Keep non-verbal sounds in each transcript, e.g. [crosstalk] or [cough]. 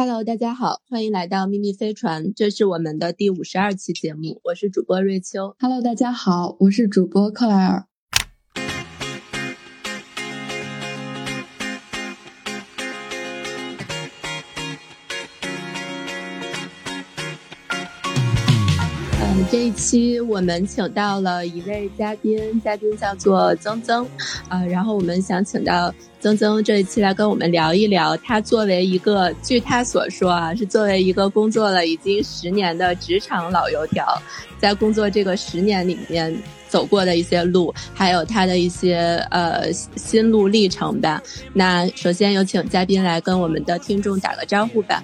Hello，大家好，欢迎来到秘密飞船，这是我们的第五十二期节目，我是主播瑞秋。Hello，大家好，我是主播克莱尔。这一期我们请到了一位嘉宾，嘉宾叫做曾曾，啊，然后我们想请到。曾曾这一期来跟我们聊一聊，他作为一个，据他所说啊，是作为一个工作了已经十年的职场老油条，在工作这个十年里面走过的一些路，还有他的一些呃心路历程吧。那首先有请嘉宾来跟我们的听众打个招呼吧。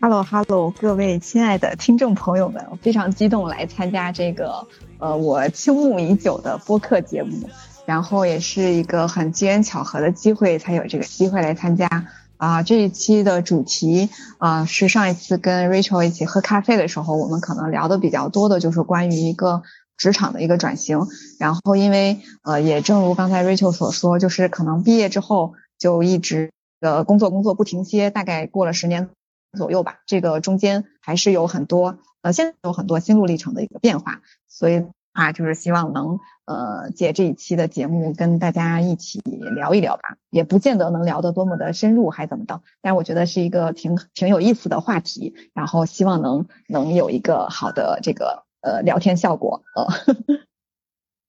Hello Hello，各位亲爱的听众朋友们，我非常激动来参加这个呃我倾慕已久的播客节目。然后也是一个很机缘巧合的机会，才有这个机会来参加啊。这一期的主题啊，是上一次跟 Rachel 一起喝咖啡的时候，我们可能聊的比较多的就是关于一个职场的一个转型。然后因为呃，也正如刚才 Rachel 所说，就是可能毕业之后就一直呃工作工作不停歇，大概过了十年左右吧。这个中间还是有很多呃，现在有很多心路历程的一个变化，所以。啊，就是希望能呃借这一期的节目跟大家一起聊一聊吧，也不见得能聊得多么的深入，还怎么的，但我觉得是一个挺挺有意思的话题，然后希望能能有一个好的这个呃聊天效果呃。[laughs]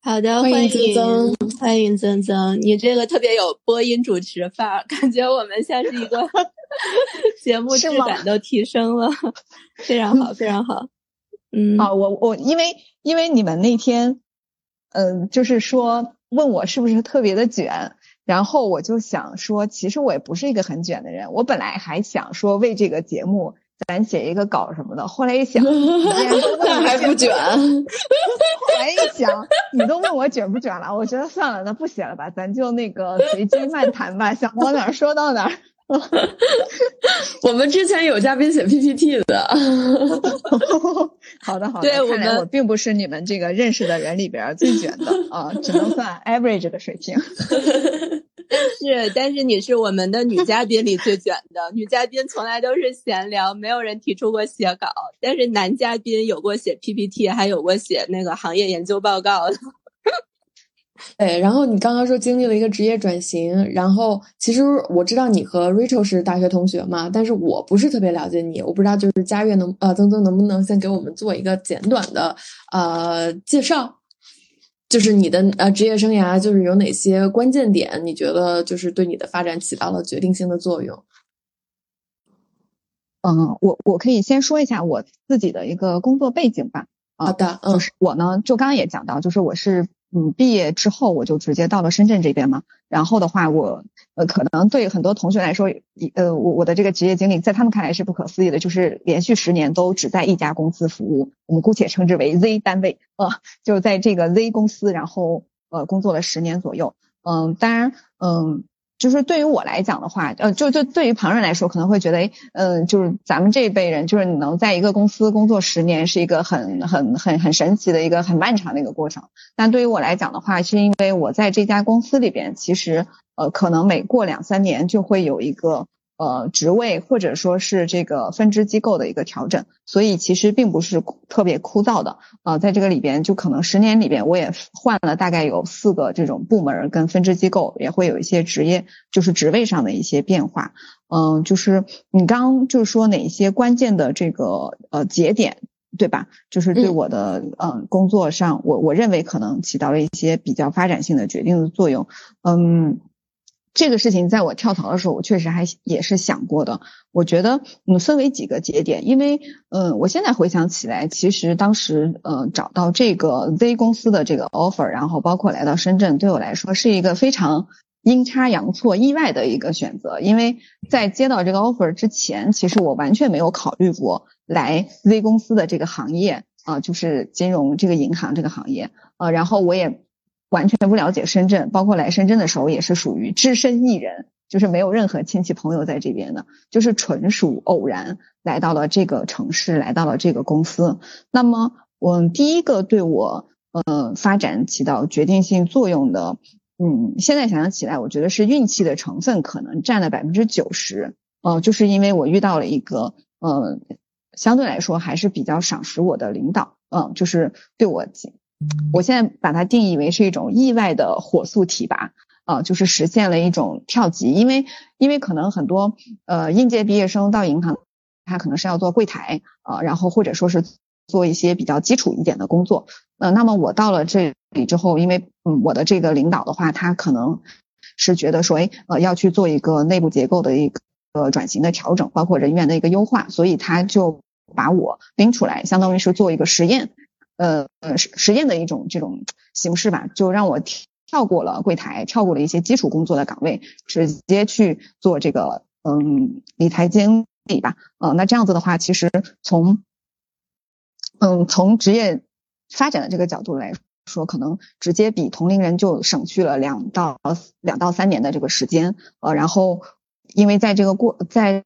好的，欢迎曾曾，欢迎曾曾，你这个特别有播音主持范儿，感觉我们像是一个 [laughs] 节目质感都提升了，非常好，非常好。嗯，啊，我我因为因为你们那天，嗯，就是说问我是不是特别的卷，然后我就想说，其实我也不是一个很卷的人。我本来还想说为这个节目咱写一个稿什么的，后来一想，[laughs] 那还不卷。后来一想，你都问我卷不卷了，我觉得算了，那不写了吧，咱就那个随机漫谈吧，想到哪儿说到哪儿。[laughs] 我们之前有嘉宾写 PPT [laughs] 的，好的好的，对我们我并不是你们这个认识的人里边最卷的啊，只能算 average 的水平。但是但是你是我们的女嘉宾里最卷的，女嘉宾从来都是闲聊，没有人提出过写稿，但是男嘉宾有过写 PPT，还有过写那个行业研究报告的。[laughs] 对，然后你刚刚说经历了一个职业转型，然后其实我知道你和 Rachel 是大学同学嘛，但是我不是特别了解你，我不知道就是佳悦能呃曾曾能不能先给我们做一个简短的呃介绍，就是你的呃职业生涯就是有哪些关键点，你觉得就是对你的发展起到了决定性的作用？嗯，我我可以先说一下我自己的一个工作背景吧。好的，就是我呢，就刚刚也讲到，就是我是。嗯，毕业之后我就直接到了深圳这边嘛。然后的话，我呃可能对很多同学来说，呃我我的这个职业经历在他们看来是不可思议的，就是连续十年都只在一家公司服务，我们姑且称之为 Z 单位呃，就在这个 Z 公司，然后呃工作了十年左右。嗯，当然，嗯。就是对于我来讲的话，呃，就就对于旁人来说，可能会觉得，哎，嗯，就是咱们这一辈人，就是你能在一个公司工作十年，是一个很很很很神奇的一个很漫长的一个过程。但对于我来讲的话，是因为我在这家公司里边，其实，呃，可能每过两三年就会有一个。呃，职位或者说是这个分支机构的一个调整，所以其实并不是特别枯燥的。呃，在这个里边，就可能十年里边，我也换了大概有四个这种部门跟分支机构，也会有一些职业就是职位上的一些变化。嗯，就是你刚就是说哪一些关键的这个呃节点，对吧？就是对我的嗯工作上，我我认为可能起到了一些比较发展性的决定的作用。嗯。这个事情在我跳槽的时候，我确实还也是想过的。我觉得，嗯，分为几个节点，因为，嗯，我现在回想起来，其实当时，呃，找到这个 Z 公司的这个 offer，然后包括来到深圳，对我来说是一个非常阴差阳错、意外的一个选择。因为在接到这个 offer 之前，其实我完全没有考虑过来 Z 公司的这个行业啊，就是金融这个银行这个行业，呃，然后我也。完全不了解深圳，包括来深圳的时候也是属于只身一人，就是没有任何亲戚朋友在这边的，就是纯属偶然来到了这个城市，来到了这个公司。那么，我第一个对我呃发展起到决定性作用的，嗯，现在想想起来，我觉得是运气的成分可能占了百分之九十。呃，就是因为我遇到了一个，呃，相对来说还是比较赏识我的领导，嗯，就是对我，我现在把它定义为是一种意外的火速提拔，啊，就是实现了一种跳级，因为因为可能很多呃应届毕业生到银行，他可能是要做柜台，啊，然后或者说是做一些比较基础一点的工作，呃，那么我到了这里之后，因为嗯我的这个领导的话，他可能是觉得说，哎，呃，要去做一个内部结构的一个。呃，转型的调整，包括人员的一个优化，所以他就把我拎出来，相当于是做一个实验，呃呃实实验的一种这种形式吧，就让我跳过了柜台，跳过了一些基础工作的岗位，直接去做这个嗯理财经理吧。呃，那这样子的话，其实从嗯从职业发展的这个角度来说，可能直接比同龄人就省去了两到两到三年的这个时间，呃，然后。因为在这个过，在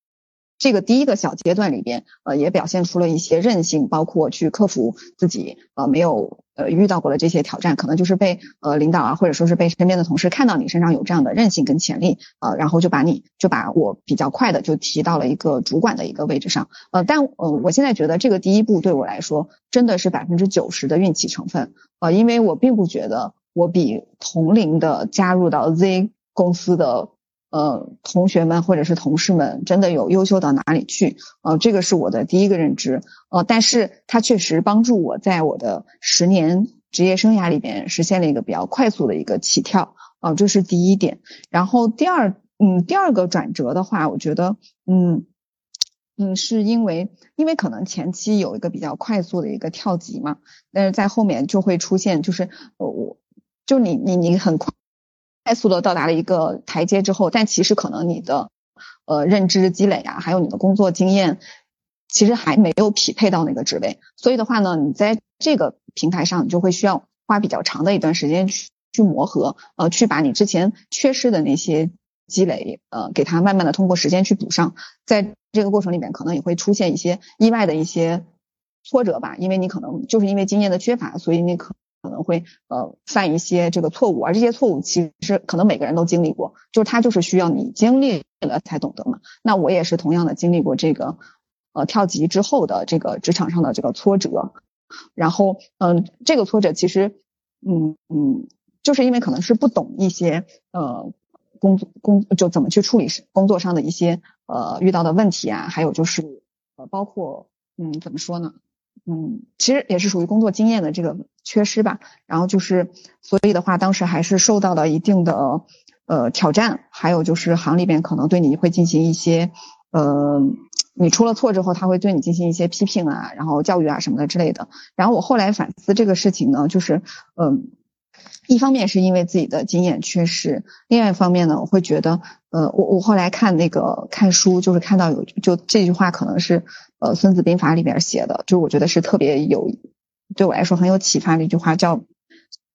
这个第一个小阶段里边，呃，也表现出了一些韧性，包括去克服自己呃没有呃遇到过的这些挑战，可能就是被呃领导啊，或者说是被身边的同事看到你身上有这样的韧性跟潜力，呃，然后就把你就把我比较快的就提到了一个主管的一个位置上，呃，但呃我现在觉得这个第一步对我来说真的是百分之九十的运气成分，呃，因为我并不觉得我比同龄的加入到 Z 公司的。呃，同学们或者是同事们真的有优秀到哪里去？呃，这个是我的第一个认知。呃，但是它确实帮助我在我的十年职业生涯里边实现了一个比较快速的一个起跳。啊，这是第一点。然后第二，嗯，第二个转折的话，我觉得，嗯嗯，是因为因为可能前期有一个比较快速的一个跳级嘛，但是在后面就会出现，就是我，就你你你很快。快速的到达了一个台阶之后，但其实可能你的呃认知积累啊，还有你的工作经验，其实还没有匹配到那个职位。所以的话呢，你在这个平台上，你就会需要花比较长的一段时间去去磨合，呃，去把你之前缺失的那些积累，呃，给它慢慢的通过时间去补上。在这个过程里面，可能也会出现一些意外的一些挫折吧，因为你可能就是因为经验的缺乏，所以你可。可能会呃犯一些这个错误，而这些错误其实可能每个人都经历过，就是他就是需要你经历了才懂得嘛。那我也是同样的经历过这个呃跳级之后的这个职场上的这个挫折，然后嗯这个挫折其实嗯嗯就是因为可能是不懂一些呃工作工就怎么去处理工作上的一些呃遇到的问题啊，还有就是呃包括嗯怎么说呢？嗯，其实也是属于工作经验的这个缺失吧。然后就是，所以的话，当时还是受到了一定的呃挑战。还有就是行里边可能对你会进行一些呃，你出了错之后，他会对你进行一些批评啊，然后教育啊什么的之类的。然后我后来反思这个事情呢，就是嗯。一方面是因为自己的经验缺失，另外一方面呢，我会觉得，呃，我我后来看那个看书，就是看到有就这句话可能是呃《孙子兵法》里边写的，就我觉得是特别有对我来说很有启发的一句话，叫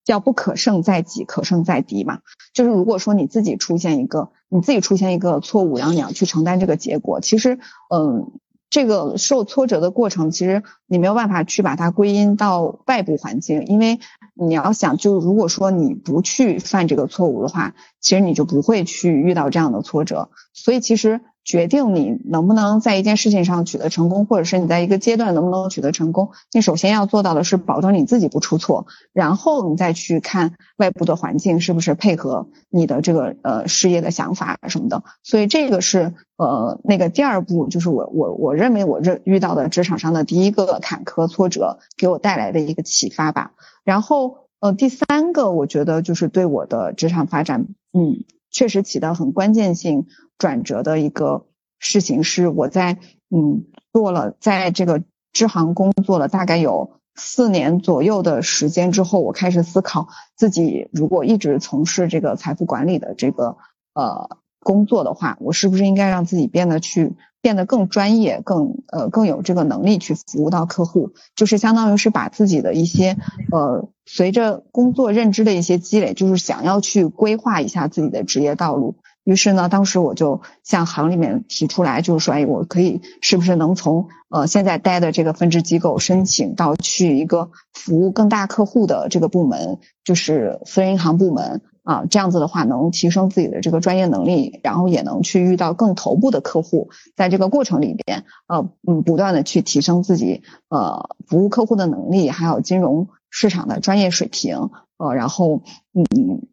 叫不可胜在己，可胜在敌嘛。就是如果说你自己出现一个你自己出现一个错误，然后你要去承担这个结果，其实嗯。这个受挫折的过程，其实你没有办法去把它归因到外部环境，因为你要想，就如果说你不去犯这个错误的话，其实你就不会去遇到这样的挫折。所以其实。决定你能不能在一件事情上取得成功，或者是你在一个阶段能不能取得成功，你首先要做到的是保证你自己不出错，然后你再去看外部的环境是不是配合你的这个呃事业的想法什么的。所以这个是呃那个第二步，就是我我我认为我这遇到的职场上的第一个坎坷挫折给我带来的一个启发吧。然后呃第三个，我觉得就是对我的职场发展，嗯，确实起到很关键性。转折的一个事情是，我在嗯做了在这个支行工作了大概有四年左右的时间之后，我开始思考自己如果一直从事这个财富管理的这个呃工作的话，我是不是应该让自己变得去变得更专业，更呃更有这个能力去服务到客户，就是相当于是把自己的一些呃随着工作认知的一些积累，就是想要去规划一下自己的职业道路。于是呢，当时我就向行里面提出来，就是说，哎，我可以是不是能从呃现在待的这个分支机构申请到去一个服务更大客户的这个部门，就是私人银行部门啊，这样子的话能提升自己的这个专业能力，然后也能去遇到更头部的客户，在这个过程里边，呃，嗯，不断的去提升自己呃服务客户的能力，还有金融市场的专业水平，呃，然后嗯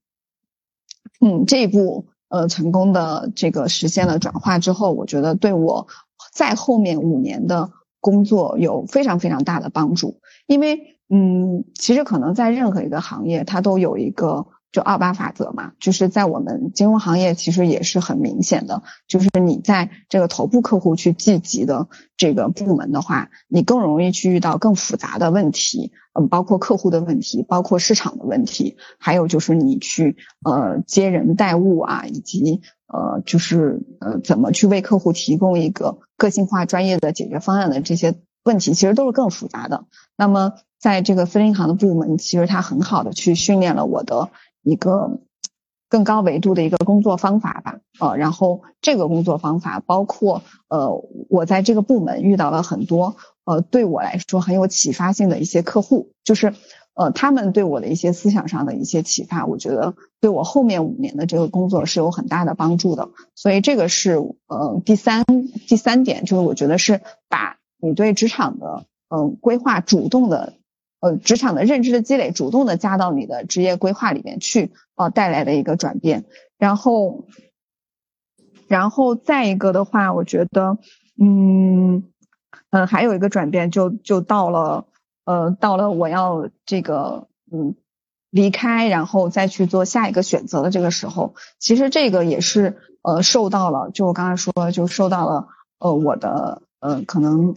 嗯这一步呃成功的这个实现了转化之后，我觉得对我在后面五年的工作有非常非常大的帮助，因为嗯，其实可能在任何一个行业，它都有一个。就二八法则嘛，就是在我们金融行业其实也是很明显的，就是你在这个头部客户去聚集的这个部门的话，你更容易去遇到更复杂的问题，嗯，包括客户的问题，包括市场的问题，还有就是你去呃接人待物啊，以及呃就是呃怎么去为客户提供一个个性化专业的解决方案的这些问题，其实都是更复杂的。那么在这个私人银行的部门，其实它很好的去训练了我的。一个更高维度的一个工作方法吧，呃，然后这个工作方法包括，呃，我在这个部门遇到了很多，呃，对我来说很有启发性的一些客户，就是，呃，他们对我的一些思想上的一些启发，我觉得对我后面五年的这个工作是有很大的帮助的。所以这个是，呃，第三第三点，就是我觉得是把你对职场的，嗯，规划主动的。呃，职场的认知的积累，主动的加到你的职业规划里面去，呃，带来的一个转变。然后，然后再一个的话，我觉得，嗯，嗯，还有一个转变，就就到了，呃，到了我要这个，嗯，离开，然后再去做下一个选择的这个时候，其实这个也是，呃，受到了，就我刚才说，就受到了，呃，我的，呃，可能。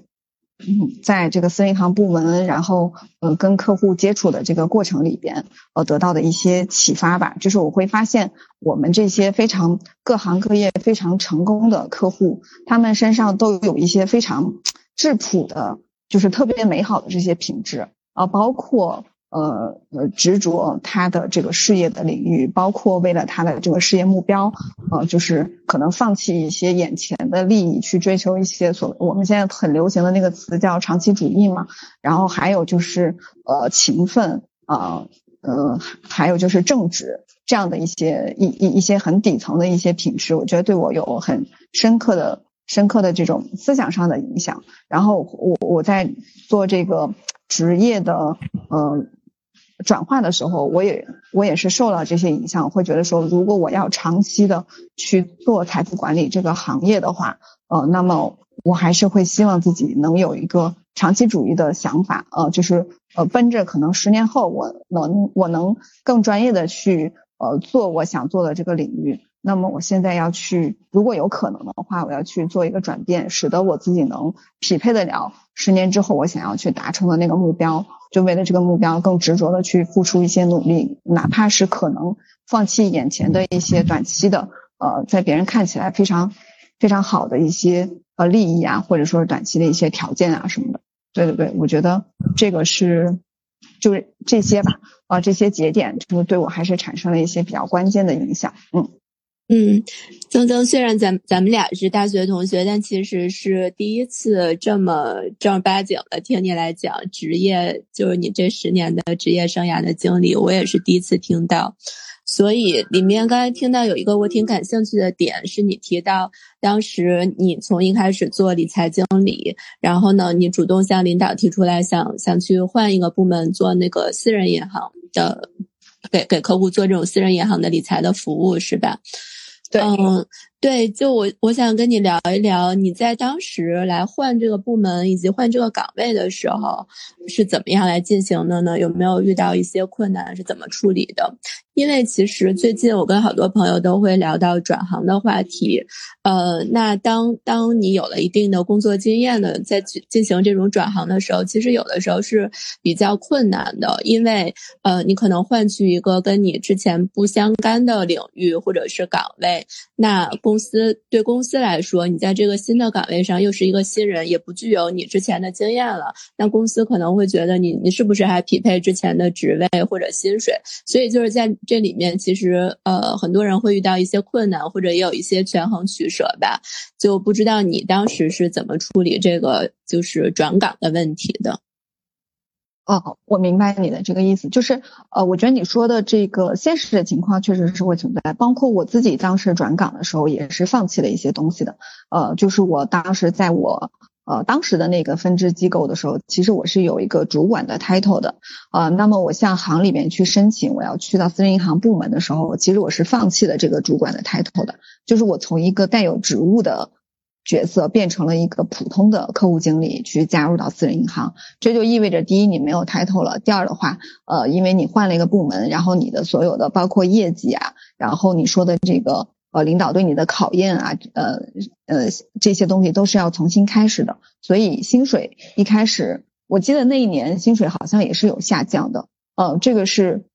嗯，在这个私人银行部门，然后呃跟客户接触的这个过程里边，呃得到的一些启发吧，就是我会发现我们这些非常各行各业非常成功的客户，他们身上都有一些非常质朴的，就是特别美好的这些品质啊，包括。呃呃，执着他的这个事业的领域，包括为了他的这个事业目标，呃，就是可能放弃一些眼前的利益，去追求一些所我们现在很流行的那个词叫长期主义嘛。然后还有就是呃勤奋啊，呃还有就是正直这样的一些一一一些很底层的一些品质，我觉得对我有很深刻的深刻的这种思想上的影响。然后我我在做这个职业的呃。转化的时候，我也我也是受到这些影响，会觉得说，如果我要长期的去做财富管理这个行业的话，呃，那么我还是会希望自己能有一个长期主义的想法，呃，就是呃，奔着可能十年后我能我能更专业的去呃做我想做的这个领域。那么我现在要去，如果有可能的话，我要去做一个转变，使得我自己能匹配得了十年之后我想要去达成的那个目标。就为了这个目标，更执着的去付出一些努力，哪怕是可能放弃眼前的一些短期的，呃，在别人看起来非常非常好的一些呃利益啊，或者说是短期的一些条件啊什么的。对对对，我觉得这个是就是这些吧，啊，这些节点就是对我还是产生了一些比较关键的影响，嗯。嗯，曾曾，虽然咱咱们俩是大学同学，但其实是第一次这么正儿八经的听你来讲职业，就是你这十年的职业生涯的经历，我也是第一次听到。所以里面刚才听到有一个我挺感兴趣的点，是你提到当时你从一开始做理财经理，然后呢，你主动向领导提出来想想去换一个部门做那个私人银行的，给给客户做这种私人银行的理财的服务，是吧？嗯，对，就我我想跟你聊一聊，你在当时来换这个部门以及换这个岗位的时候是怎么样来进行的呢？有没有遇到一些困难？是怎么处理的？因为其实最近我跟好多朋友都会聊到转行的话题，呃，那当当你有了一定的工作经验的，在进行这种转行的时候，其实有的时候是比较困难的，因为呃，你可能换去一个跟你之前不相干的领域或者是岗位，那公司对公司来说，你在这个新的岗位上又是一个新人，也不具有你之前的经验了，那公司可能会觉得你你是不是还匹配之前的职位或者薪水？所以就是在这里面其实呃很多人会遇到一些困难，或者也有一些权衡取舍吧，就不知道你当时是怎么处理这个就是转岗的问题的。哦，我明白你的这个意思，就是呃，我觉得你说的这个现实的情况确实是会存在，包括我自己当时转岗的时候也是放弃了一些东西的，呃，就是我当时在我呃当时的那个分支机构的时候，其实我是有一个主管的 title 的，呃，那么我向行里面去申请我要去到私人银行部门的时候，其实我是放弃了这个主管的 title 的，就是我从一个带有职务的。角色变成了一个普通的客户经理去加入到私人银行，这就意味着第一你没有抬头了，第二的话，呃，因为你换了一个部门，然后你的所有的包括业绩啊，然后你说的这个呃领导对你的考验啊，呃呃这些东西都是要重新开始的，所以薪水一开始，我记得那一年薪水好像也是有下降的，呃，这个是。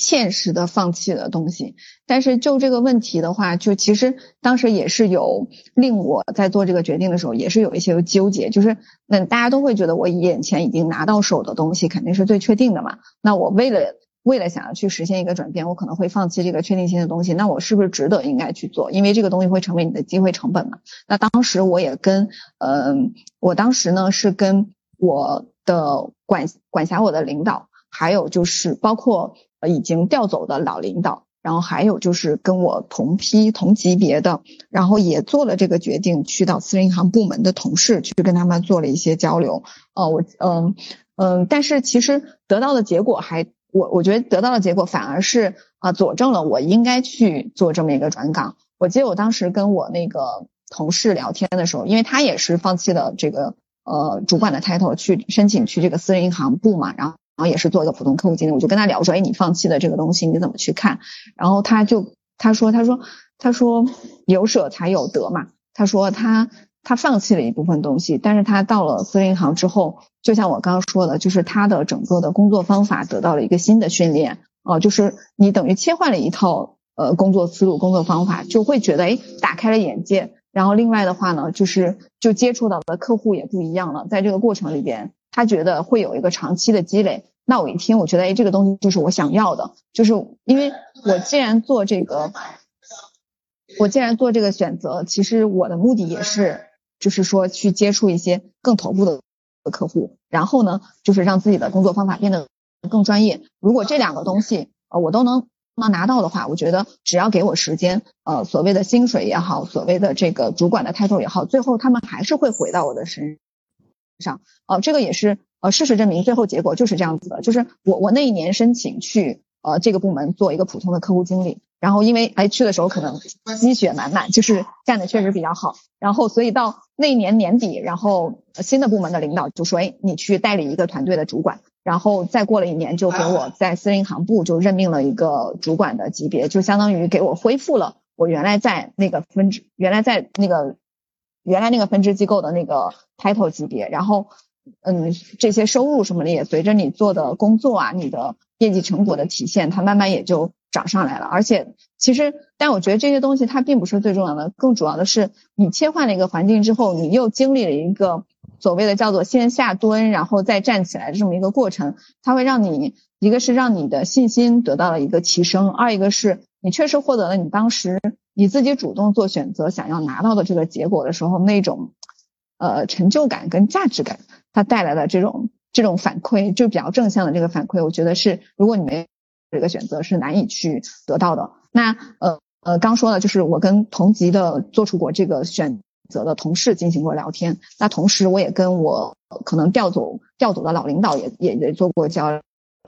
现实的放弃的东西，但是就这个问题的话，就其实当时也是有令我在做这个决定的时候，也是有一些纠结，就是那大家都会觉得我眼前已经拿到手的东西肯定是最确定的嘛，那我为了为了想要去实现一个转变，我可能会放弃这个确定性的东西，那我是不是值得应该去做？因为这个东西会成为你的机会成本嘛。那当时我也跟嗯，我当时呢是跟我的管管辖我的领导，还有就是包括。已经调走的老领导，然后还有就是跟我同批同级别的，然后也做了这个决定，去到私人银行部门的同事去跟他们做了一些交流。哦，我嗯嗯，但是其实得到的结果还，我我觉得得到的结果反而是啊，佐证了我应该去做这么一个转岗。我记得我当时跟我那个同事聊天的时候，因为他也是放弃了这个呃主管的 title 去申请去这个私人银行部嘛，然后。然后也是做一个普通客户经理，我就跟他聊说，哎，你放弃的这个东西你怎么去看？然后他就他说他说他说有舍才有得嘛。他说他他放弃了一部分东西，但是他到了私人银行之后，就像我刚刚说的，就是他的整个的工作方法得到了一个新的训练哦，就是你等于切换了一套呃工作思路、工作方法，就会觉得哎打开了眼界。然后另外的话呢，就是就接触到的客户也不一样了，在这个过程里边。他觉得会有一个长期的积累，那我一听，我觉得哎，这个东西就是我想要的，就是因为我既然做这个，我既然做这个选择，其实我的目的也是，就是说去接触一些更头部的客户，然后呢，就是让自己的工作方法变得更专业。如果这两个东西呃我都能能拿到的话，我觉得只要给我时间，呃，所谓的薪水也好，所谓的这个主管的 title 也好，最后他们还是会回到我的身。上，哦，这个也是，呃，事实证明，最后结果就是这样子的，就是我我那一年申请去，呃，这个部门做一个普通的客户经理，然后因为哎去的时候可能积雪满满，就是干的确实比较好，然后所以到那一年年底，然后新的部门的领导就说，哎，你去代理一个团队的主管，然后再过了一年就给我在私人银行部就任命了一个主管的级别，就相当于给我恢复了我原来在那个分支，原来在那个。原来那个分支机构的那个 title 级别，然后，嗯，这些收入什么的也随着你做的工作啊，你的业绩成果的体现，它慢慢也就涨上来了。而且，其实，但我觉得这些东西它并不是最重要的，更主要的是你切换了一个环境之后，你又经历了一个所谓的叫做先下蹲，然后再站起来的这么一个过程，它会让你一个是让你的信心得到了一个提升，二一个是你确实获得了你当时。你自己主动做选择，想要拿到的这个结果的时候，那种呃成就感跟价值感，它带来的这种这种反馈，就比较正向的这个反馈，我觉得是如果你没这个选择是难以去得到的。那呃呃刚说了，就是我跟同级的做出过这个选择的同事进行过聊天，那同时我也跟我可能调走调走的老领导也也也做过交流。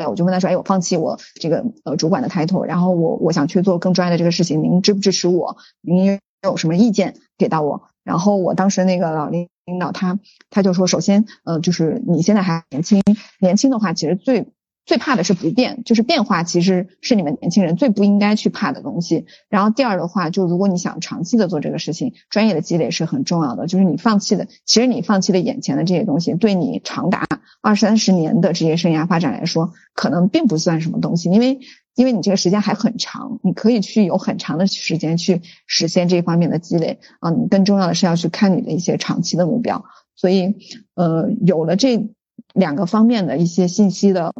我就问他说：“哎，我放弃我这个呃主管的 title，然后我我想去做更专业的这个事情，您支不支持我？您有什么意见给到我？”然后我当时那个老领领导他他就说：“首先，呃，就是你现在还年轻，年轻的话其实最。”最怕的是不变，就是变化其实是你们年轻人最不应该去怕的东西。然后第二的话，就如果你想长期的做这个事情，专业的积累是很重要的。就是你放弃的，其实你放弃了眼前的这些东西，对你长达二三十年的职业生涯发展来说，可能并不算什么东西。因为因为你这个时间还很长，你可以去有很长的时间去实现这方面的积累啊。你更重要的是要去看你的一些长期的目标。所以呃，有了这两个方面的一些信息的。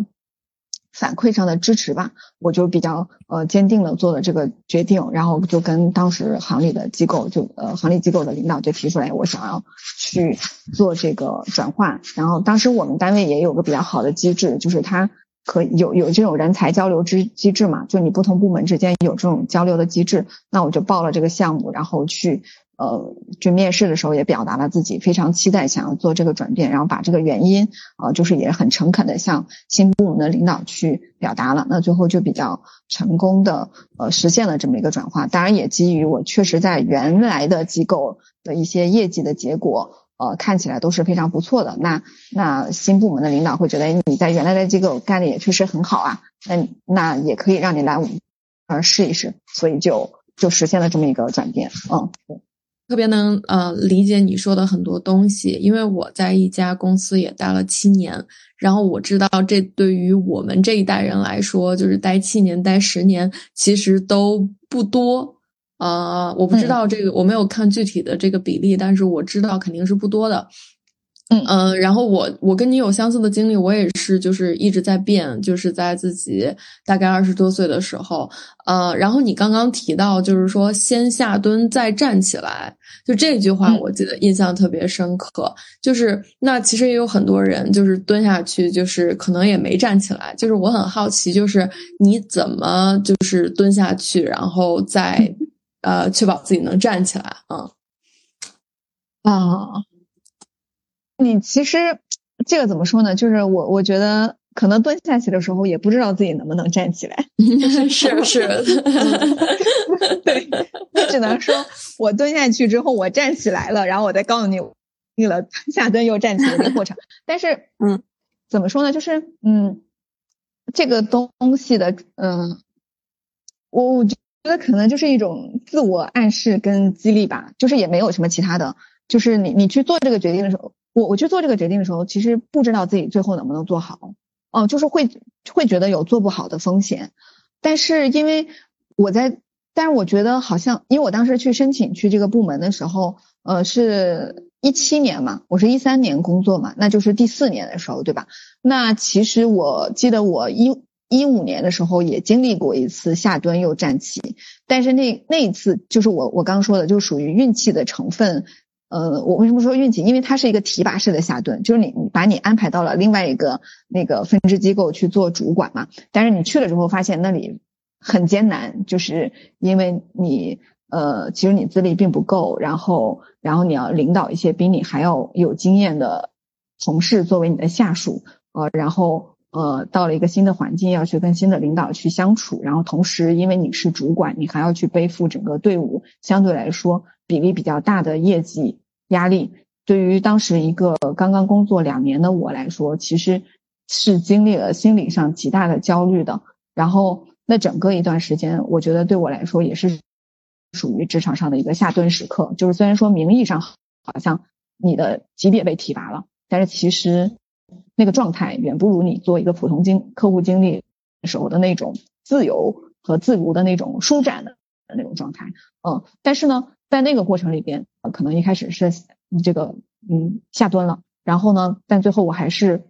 反馈上的支持吧，我就比较呃坚定的做了这个决定，然后就跟当时行里的机构就呃行里机构的领导就提出来，我想要去做这个转换。然后当时我们单位也有个比较好的机制，就是它可有有这种人才交流之机制嘛，就你不同部门之间有这种交流的机制，那我就报了这个项目，然后去。呃，去面试的时候也表达了自己非常期待想要做这个转变，然后把这个原因啊，就是也很诚恳的向新部门的领导去表达了。那最后就比较成功的呃实现了这么一个转化。当然也基于我确实在原来的机构的一些业绩的结果，呃看起来都是非常不错的。那那新部门的领导会觉得你在原来的机构干的也确实很好啊，那那也可以让你来我们呃试一试，所以就就实现了这么一个转变。嗯，对。特别能呃理解你说的很多东西，因为我在一家公司也待了七年，然后我知道这对于我们这一代人来说，就是待七年、待十年其实都不多。呃，我不知道这个，我没有看具体的这个比例，但是我知道肯定是不多的。嗯然后我我跟你有相似的经历，我也是就是一直在变，就是在自己大概二十多岁的时候，呃，然后你刚刚提到就是说先下蹲再站起来，就这句话我记得印象特别深刻。就是那其实也有很多人就是蹲下去，就是可能也没站起来。就是我很好奇，就是你怎么就是蹲下去，然后再呃确保自己能站起来啊啊。你其实这个怎么说呢？就是我我觉得可能蹲下去的时候也不知道自己能不能站起来，是 [laughs] 是，[laughs] 对，你只能说我蹲下去之后我站起来了，然后我再告诉你，你了 [laughs] 下蹲又站起来的过程。但是，嗯，怎么说呢？就是嗯，这个东西的，嗯，我我觉得可能就是一种自我暗示跟激励吧，就是也没有什么其他的，就是你你去做这个决定的时候。我我去做这个决定的时候，其实不知道自己最后能不能做好，哦，就是会会觉得有做不好的风险。但是因为我在，但是我觉得好像，因为我当时去申请去这个部门的时候，呃，是一七年嘛，我是一三年工作嘛，那就是第四年的时候，对吧？那其实我记得我一一五年的时候也经历过一次下蹲又站起，但是那那一次就是我我刚说的，就属于运气的成分。呃，我为什么说运气？因为它是一个提拔式的下蹲，就是你把你安排到了另外一个那个分支机构去做主管嘛。但是你去了之后发现那里很艰难，就是因为你呃，其实你资历并不够，然后然后你要领导一些比你还要有经验的同事作为你的下属，呃，然后呃，到了一个新的环境要去跟新的领导去相处，然后同时因为你是主管，你还要去背负整个队伍相对来说比例比较大的业绩。压力对于当时一个刚刚工作两年的我来说，其实是经历了心理上极大的焦虑的。然后那整个一段时间，我觉得对我来说也是属于职场上的一个下蹲时刻。就是虽然说名义上好像你的级别被提拔了，但是其实那个状态远不如你做一个普通经客户经理时候的那种自由和自如的那种舒展的那种状态。嗯，但是呢。在那个过程里边，可能一开始是这个嗯下蹲了，然后呢，但最后我还是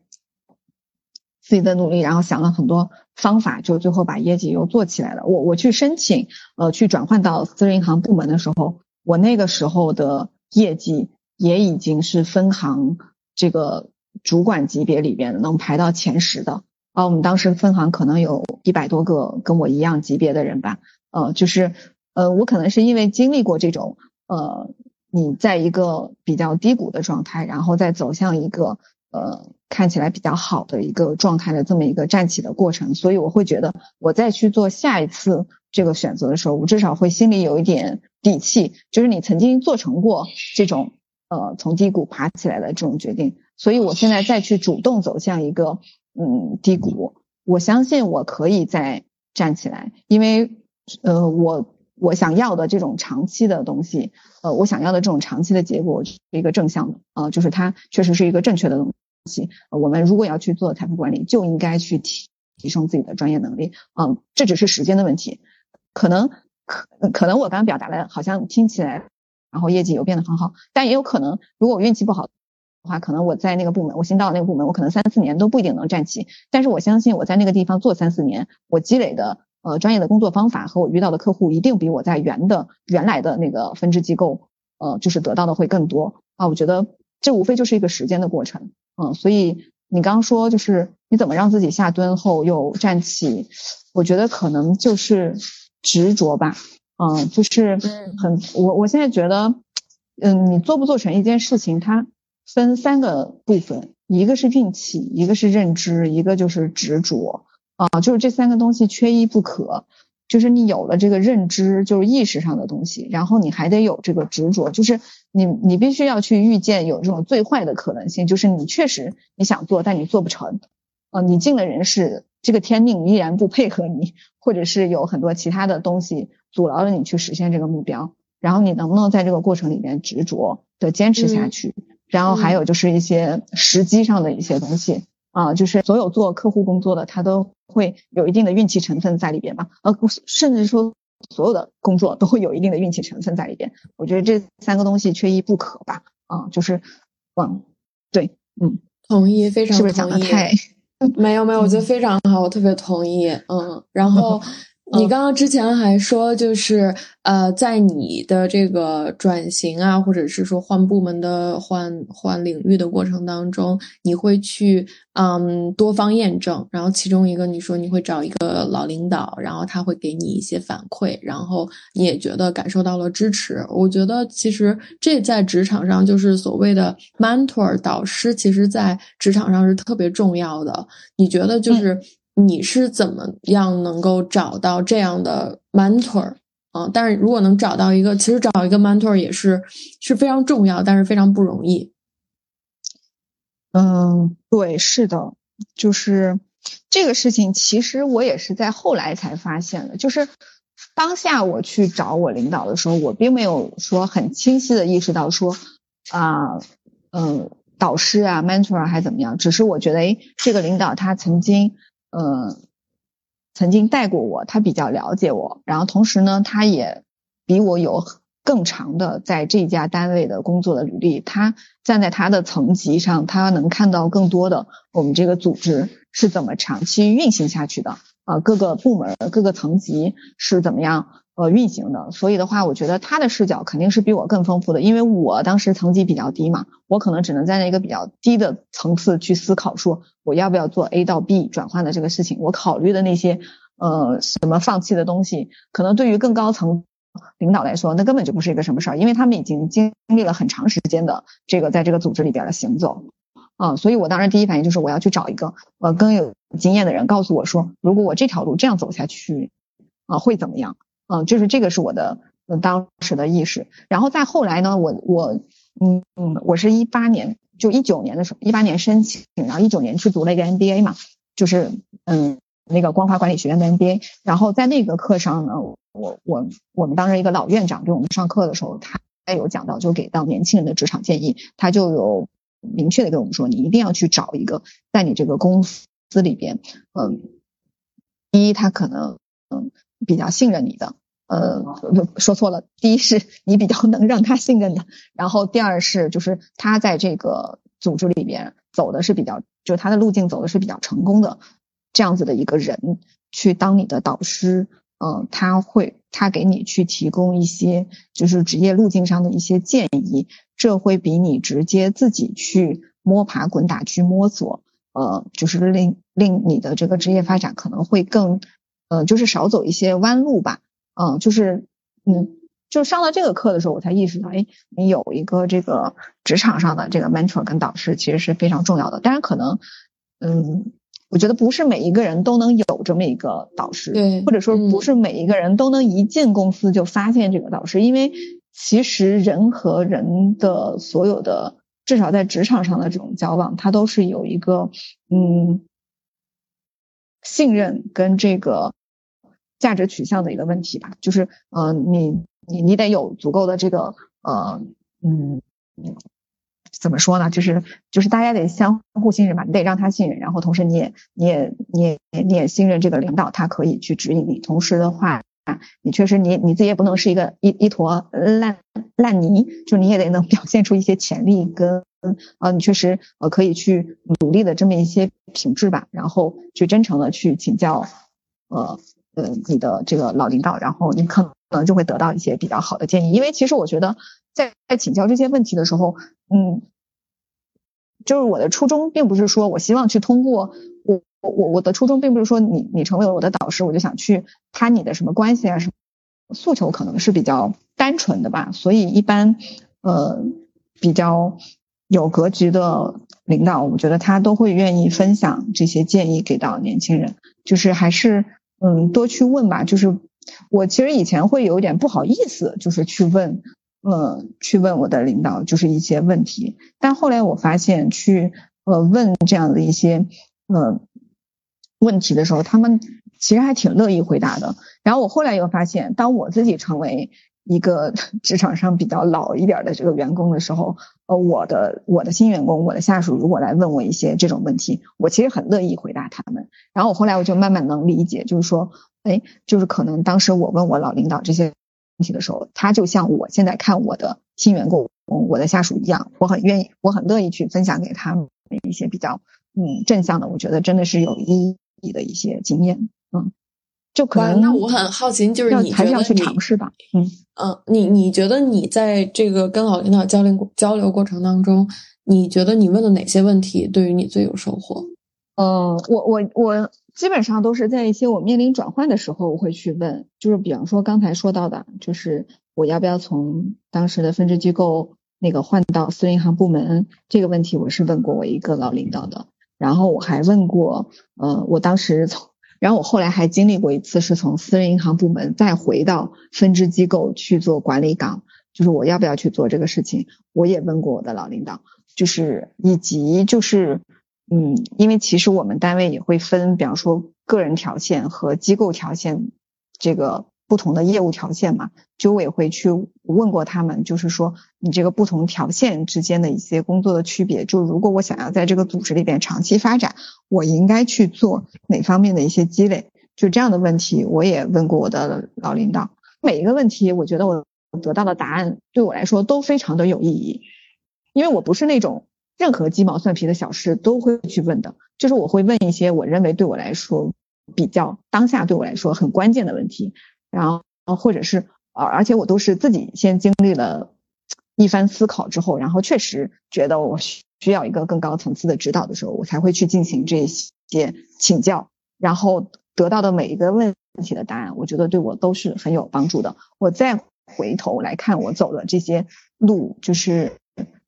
自己的努力，然后想了很多方法，就最后把业绩又做起来了。我我去申请呃去转换到私人银行部门的时候，我那个时候的业绩也已经是分行这个主管级别里边能排到前十的啊。我们当时分行可能有一百多个跟我一样级别的人吧，呃，就是。呃，我可能是因为经历过这种，呃，你在一个比较低谷的状态，然后再走向一个呃看起来比较好的一个状态的这么一个站起的过程，所以我会觉得我再去做下一次这个选择的时候，我至少会心里有一点底气，就是你曾经做成过这种呃从低谷爬起来的这种决定，所以我现在再去主动走向一个嗯低谷，我相信我可以再站起来，因为呃我。我想要的这种长期的东西，呃，我想要的这种长期的结果是一个正向的，呃，就是它确实是一个正确的东西。我们如果要去做财富管理，就应该去提提升自己的专业能力，嗯，这只是时间的问题。可能可可能我刚刚表达的好像听起来，然后业绩又变得很好，但也有可能，如果我运气不好的话，可能我在那个部门，我新到那个部门，我可能三四年都不一定能站齐。但是我相信我在那个地方做三四年，我积累的呃专业的工作方法和我遇到的客户，一定比我在原的原来的那个分支机构，呃，就是得到的会更多啊。我觉得这无非就是一个时间的过程，嗯，所以你刚刚说就是你怎么让自己下蹲后又站起，我觉得可能就是执着吧，嗯，就是很我我现在觉得。嗯，你做不做成一件事情，它分三个部分，一个是运气，一个是认知，一个就是执着啊，就是这三个东西缺一不可。就是你有了这个认知，就是意识上的东西，然后你还得有这个执着，就是你你必须要去预见有这种最坏的可能性，就是你确实你想做，但你做不成啊，你进了人事，这个天命依然不配合你，或者是有很多其他的东西阻挠了你去实现这个目标。然后你能不能在这个过程里面执着的坚持下去？然后还有就是一些时机上的一些东西啊，就是所有做客户工作的他都会有一定的运气成分在里边吧，呃，甚至说所有的工作都会有一定的运气成分在里边。我觉得这三个东西缺一不可吧，啊，就是，嗯，对，嗯，同意，非常是不是讲的太？没有没有，我觉得非常好，我特别同意，嗯，然后。[laughs] 你刚刚之前还说，就是呃，在你的这个转型啊，或者是说换部门的、换换领域的过程当中，你会去嗯多方验证。然后其中一个，你说你会找一个老领导，然后他会给你一些反馈，然后你也觉得感受到了支持。我觉得其实这在职场上就是所谓的 mentor 导师，其实在职场上是特别重要的。你觉得就是？你是怎么样能够找到这样的 mentor 啊？但是如果能找到一个，其实找一个 mentor 也是是非常重要，但是非常不容易。嗯，对，是的，就是这个事情，其实我也是在后来才发现的。就是当下我去找我领导的时候，我并没有说很清晰的意识到说啊，嗯，导师啊，mentor 还怎么样？只是我觉得，哎，这个领导他曾经。嗯，曾经带过我，他比较了解我，然后同时呢，他也比我有更长的在这家单位的工作的履历。他站在他的层级上，他能看到更多的我们这个组织是怎么长期运行下去的啊，各个部门、各个层级是怎么样。呃，运行的，所以的话，我觉得他的视角肯定是比我更丰富的，因为我当时层级比较低嘛，我可能只能在那个比较低的层次去思考，说我要不要做 A 到 B 转换的这个事情。我考虑的那些呃什么放弃的东西，可能对于更高层领导来说，那根本就不是一个什么事儿，因为他们已经经历了很长时间的这个在这个组织里边的行走啊，所以我当时第一反应就是我要去找一个呃更有经验的人，告诉我说，如果我这条路这样走下去啊，会怎么样？嗯，就是这个是我的当时的意识，然后再后来呢，我我嗯嗯，我是一八年就一九年的时候，一八年申请，然后一九年去读了一个 MBA 嘛，就是嗯那个光华管理学院的 MBA，然后在那个课上呢，我我我们当时一个老院长给我们上课的时候，他有讲到就给到年轻人的职场建议，他就有明确的跟我们说，你一定要去找一个在你这个公司里边，嗯，第一他可能嗯比较信任你的。呃，说错了。第一是你比较能让他信任的，然后第二是就是他在这个组织里边走的是比较，就是他的路径走的是比较成功的这样子的一个人去当你的导师，嗯，他会他给你去提供一些就是职业路径上的一些建议，这会比你直接自己去摸爬滚打去摸索，呃，就是令令你的这个职业发展可能会更，呃，就是少走一些弯路吧。嗯，就是，嗯，就上了这个课的时候，我才意识到，哎，你有一个这个职场上的这个 mentor 跟导师，其实是非常重要的。当然，可能，嗯，我觉得不是每一个人都能有这么一个导师，对，或者说不是每一个人都能一进公司就发现这个导师，因为其实人和人的所有的，至少在职场上的这种交往，它都是有一个，嗯，信任跟这个。价值取向的一个问题吧，就是呃，你你你得有足够的这个呃嗯怎么说呢？就是就是大家得相互信任吧，你得让他信任，然后同时你也你也你也你也信任这个领导，他可以去指引你。同时的话，你确实你你自己也不能是一个一一坨烂烂泥，就你也得能表现出一些潜力跟呃你确实呃可以去努力的这么一些品质吧，然后去真诚的去请教呃呃你的这个老领导，然后你可能就会得到一些比较好的建议。因为其实我觉得在在请教这些问题的时候，嗯，就是我的初衷并不是说我希望去通过我。我我的初衷并不是说你你成为了我的导师，我就想去攀你的什么关系啊什么诉求，可能是比较单纯的吧。所以一般呃比较有格局的领导，我觉得他都会愿意分享这些建议给到年轻人。就是还是嗯多去问吧。就是我其实以前会有点不好意思，就是去问嗯去问我的领导就是一些问题，但后来我发现去呃问这样的一些呃。问题的时候，他们其实还挺乐意回答的。然后我后来又发现，当我自己成为一个 [laughs] 职场上比较老一点的这个员工的时候，呃，我的我的新员工、我的下属如果来问我一些这种问题，我其实很乐意回答他们。然后我后来我就慢慢能理解，就是说，哎，就是可能当时我问我老领导这些问题的时候，他就像我现在看我的新员工、我的下属一样，我很愿意，我很乐意去分享给他们一些比较嗯正向的，我觉得真的是有意。义的一些经验，嗯，就可能那我很好奇，就是你还是要去尝试吧，嗯嗯，你你觉得你在这个跟老领导交流交流过程当中，你觉得你问的哪些问题对于你最有收获？嗯，我我我基本上都是在一些我面临转换的时候，我会去问，就是比方说刚才说到的，就是我要不要从当时的分支机构那个换到私人银行部门这个问题，我是问过我一个老领导的。然后我还问过，呃，我当时从，然后我后来还经历过一次，是从私人银行部门再回到分支机构去做管理岗，就是我要不要去做这个事情，我也问过我的老领导，就是以及就是，嗯，因为其实我们单位也会分，比方说个人条线和机构条线，这个。不同的业务条线嘛，就我也会去问过他们，就是说你这个不同条线之间的一些工作的区别，就如果我想要在这个组织里边长期发展，我应该去做哪方面的一些积累，就这样的问题，我也问过我的老领导。每一个问题，我觉得我得到的答案对我来说都非常的有意义，因为我不是那种任何鸡毛蒜皮的小事都会去问的，就是我会问一些我认为对我来说比较当下对我来说很关键的问题。然后，或者是，呃，而且我都是自己先经历了一番思考之后，然后确实觉得我需需要一个更高层次的指导的时候，我才会去进行这些请教，然后得到的每一个问题的答案，我觉得对我都是很有帮助的。我再回头来看我走的这些路，就是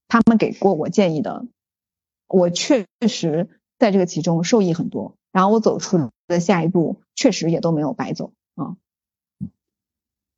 他们给过我建议的，我确实在这个其中受益很多，然后我走出的下一步确实也都没有白走啊。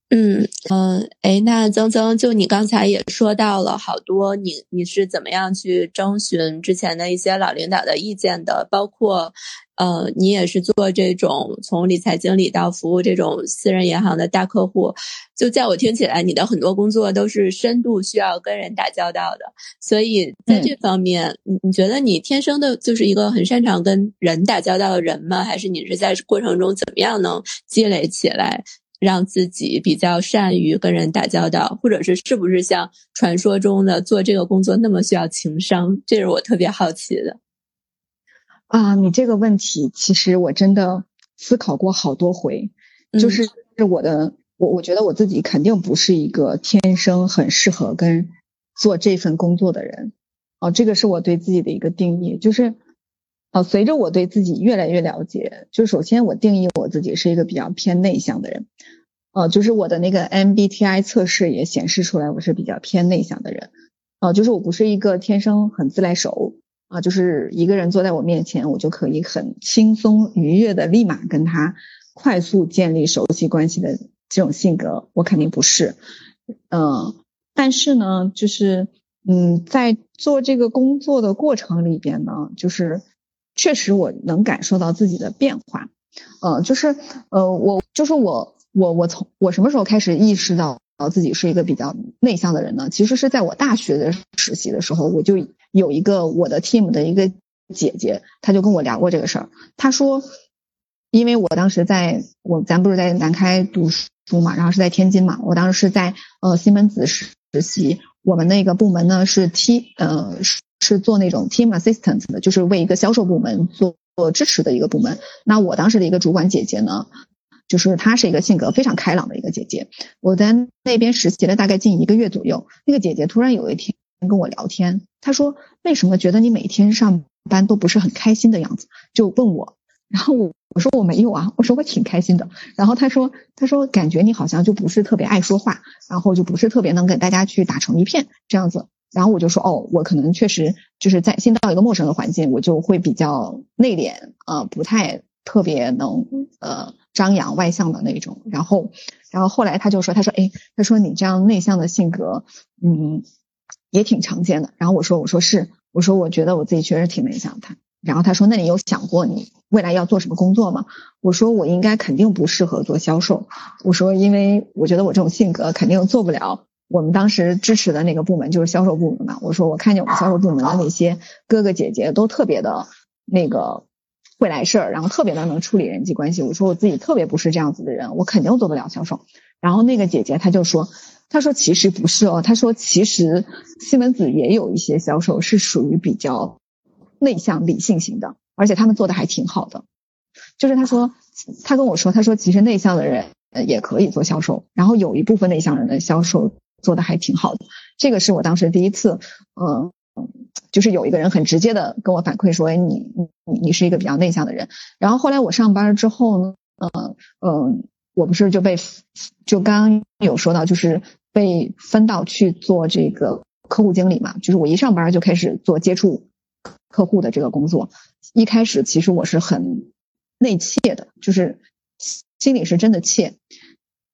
嗯嗯，哎，那曾曾，就你刚才也说到了好多，你你是怎么样去征询之前的一些老领导的意见的？包括，呃，你也是做这种从理财经理到服务这种私人银行的大客户，就在我听起来，你的很多工作都是深度需要跟人打交道的。所以在这方面，你你觉得你天生的就是一个很擅长跟人打交道的人吗？还是你是在过程中怎么样能积累起来？让自己比较善于跟人打交道，或者是是不是像传说中的做这个工作那么需要情商？这是我特别好奇的。啊，你这个问题其实我真的思考过好多回，就是我的我我觉得我自己肯定不是一个天生很适合跟做这份工作的人。哦，这个是我对自己的一个定义，就是。哦，随着我对自己越来越了解，就首先我定义我自己是一个比较偏内向的人，哦，就是我的那个 MBTI 测试也显示出来我是比较偏内向的人，哦，就是我不是一个天生很自来熟啊，就是一个人坐在我面前，我就可以很轻松愉悦的立马跟他快速建立熟悉关系的这种性格，我肯定不是，嗯，但是呢，就是嗯，在做这个工作的过程里边呢，就是。确实，我能感受到自己的变化，呃，就是，呃，我就是我，我我从我什么时候开始意识到自己是一个比较内向的人呢？其实是在我大学的实习的时候，我就有一个我的 team 的一个姐姐，她就跟我聊过这个事儿。她说，因为我当时在我咱不是在南开读书嘛，然后是在天津嘛，我当时是在呃西门子实习，我们那个部门呢是 T 呃是做那种 team assistant 的，就是为一个销售部门做做支持的一个部门。那我当时的一个主管姐姐呢，就是她是一个性格非常开朗的一个姐姐。我在那边实习了大概近一个月左右，那个姐姐突然有一天跟我聊天，她说为什么觉得你每天上班都不是很开心的样子，就问我，然后我我说我没有啊，我说我挺开心的。然后她说她说感觉你好像就不是特别爱说话，然后就不是特别能给大家去打成一片这样子。然后我就说哦，我可能确实就是在新到一个陌生的环境，我就会比较内敛，呃，不太特别能呃张扬外向的那种。然后然后后来他就说，他说哎，他说你这样内向的性格，嗯，也挺常见的。然后我说我说是，我说我觉得我自己确实挺内向的。然后他说那你有想过你未来要做什么工作吗？我说我应该肯定不适合做销售。我说因为我觉得我这种性格肯定做不了。我们当时支持的那个部门就是销售部门嘛。我说我看见我们销售部门的那些哥哥姐姐都特别的那个会来事儿，然后特别的能处理人际关系。我说我自己特别不是这样子的人，我肯定做不了销售。然后那个姐姐她就说，她说其实不是哦，她说其实西门子也有一些销售是属于比较内向理性型的，而且他们做的还挺好的。就是她说，她跟我说，她说其实内向的人也可以做销售，然后有一部分内向人的销售。做的还挺好的，这个是我当时第一次，嗯，就是有一个人很直接的跟我反馈说，哎，你你你是一个比较内向的人。然后后来我上班之后呢，嗯嗯，我不是就被就刚刚有说到，就是被分到去做这个客户经理嘛，就是我一上班就开始做接触客户的这个工作。一开始其实我是很内怯的，就是心里是真的怯，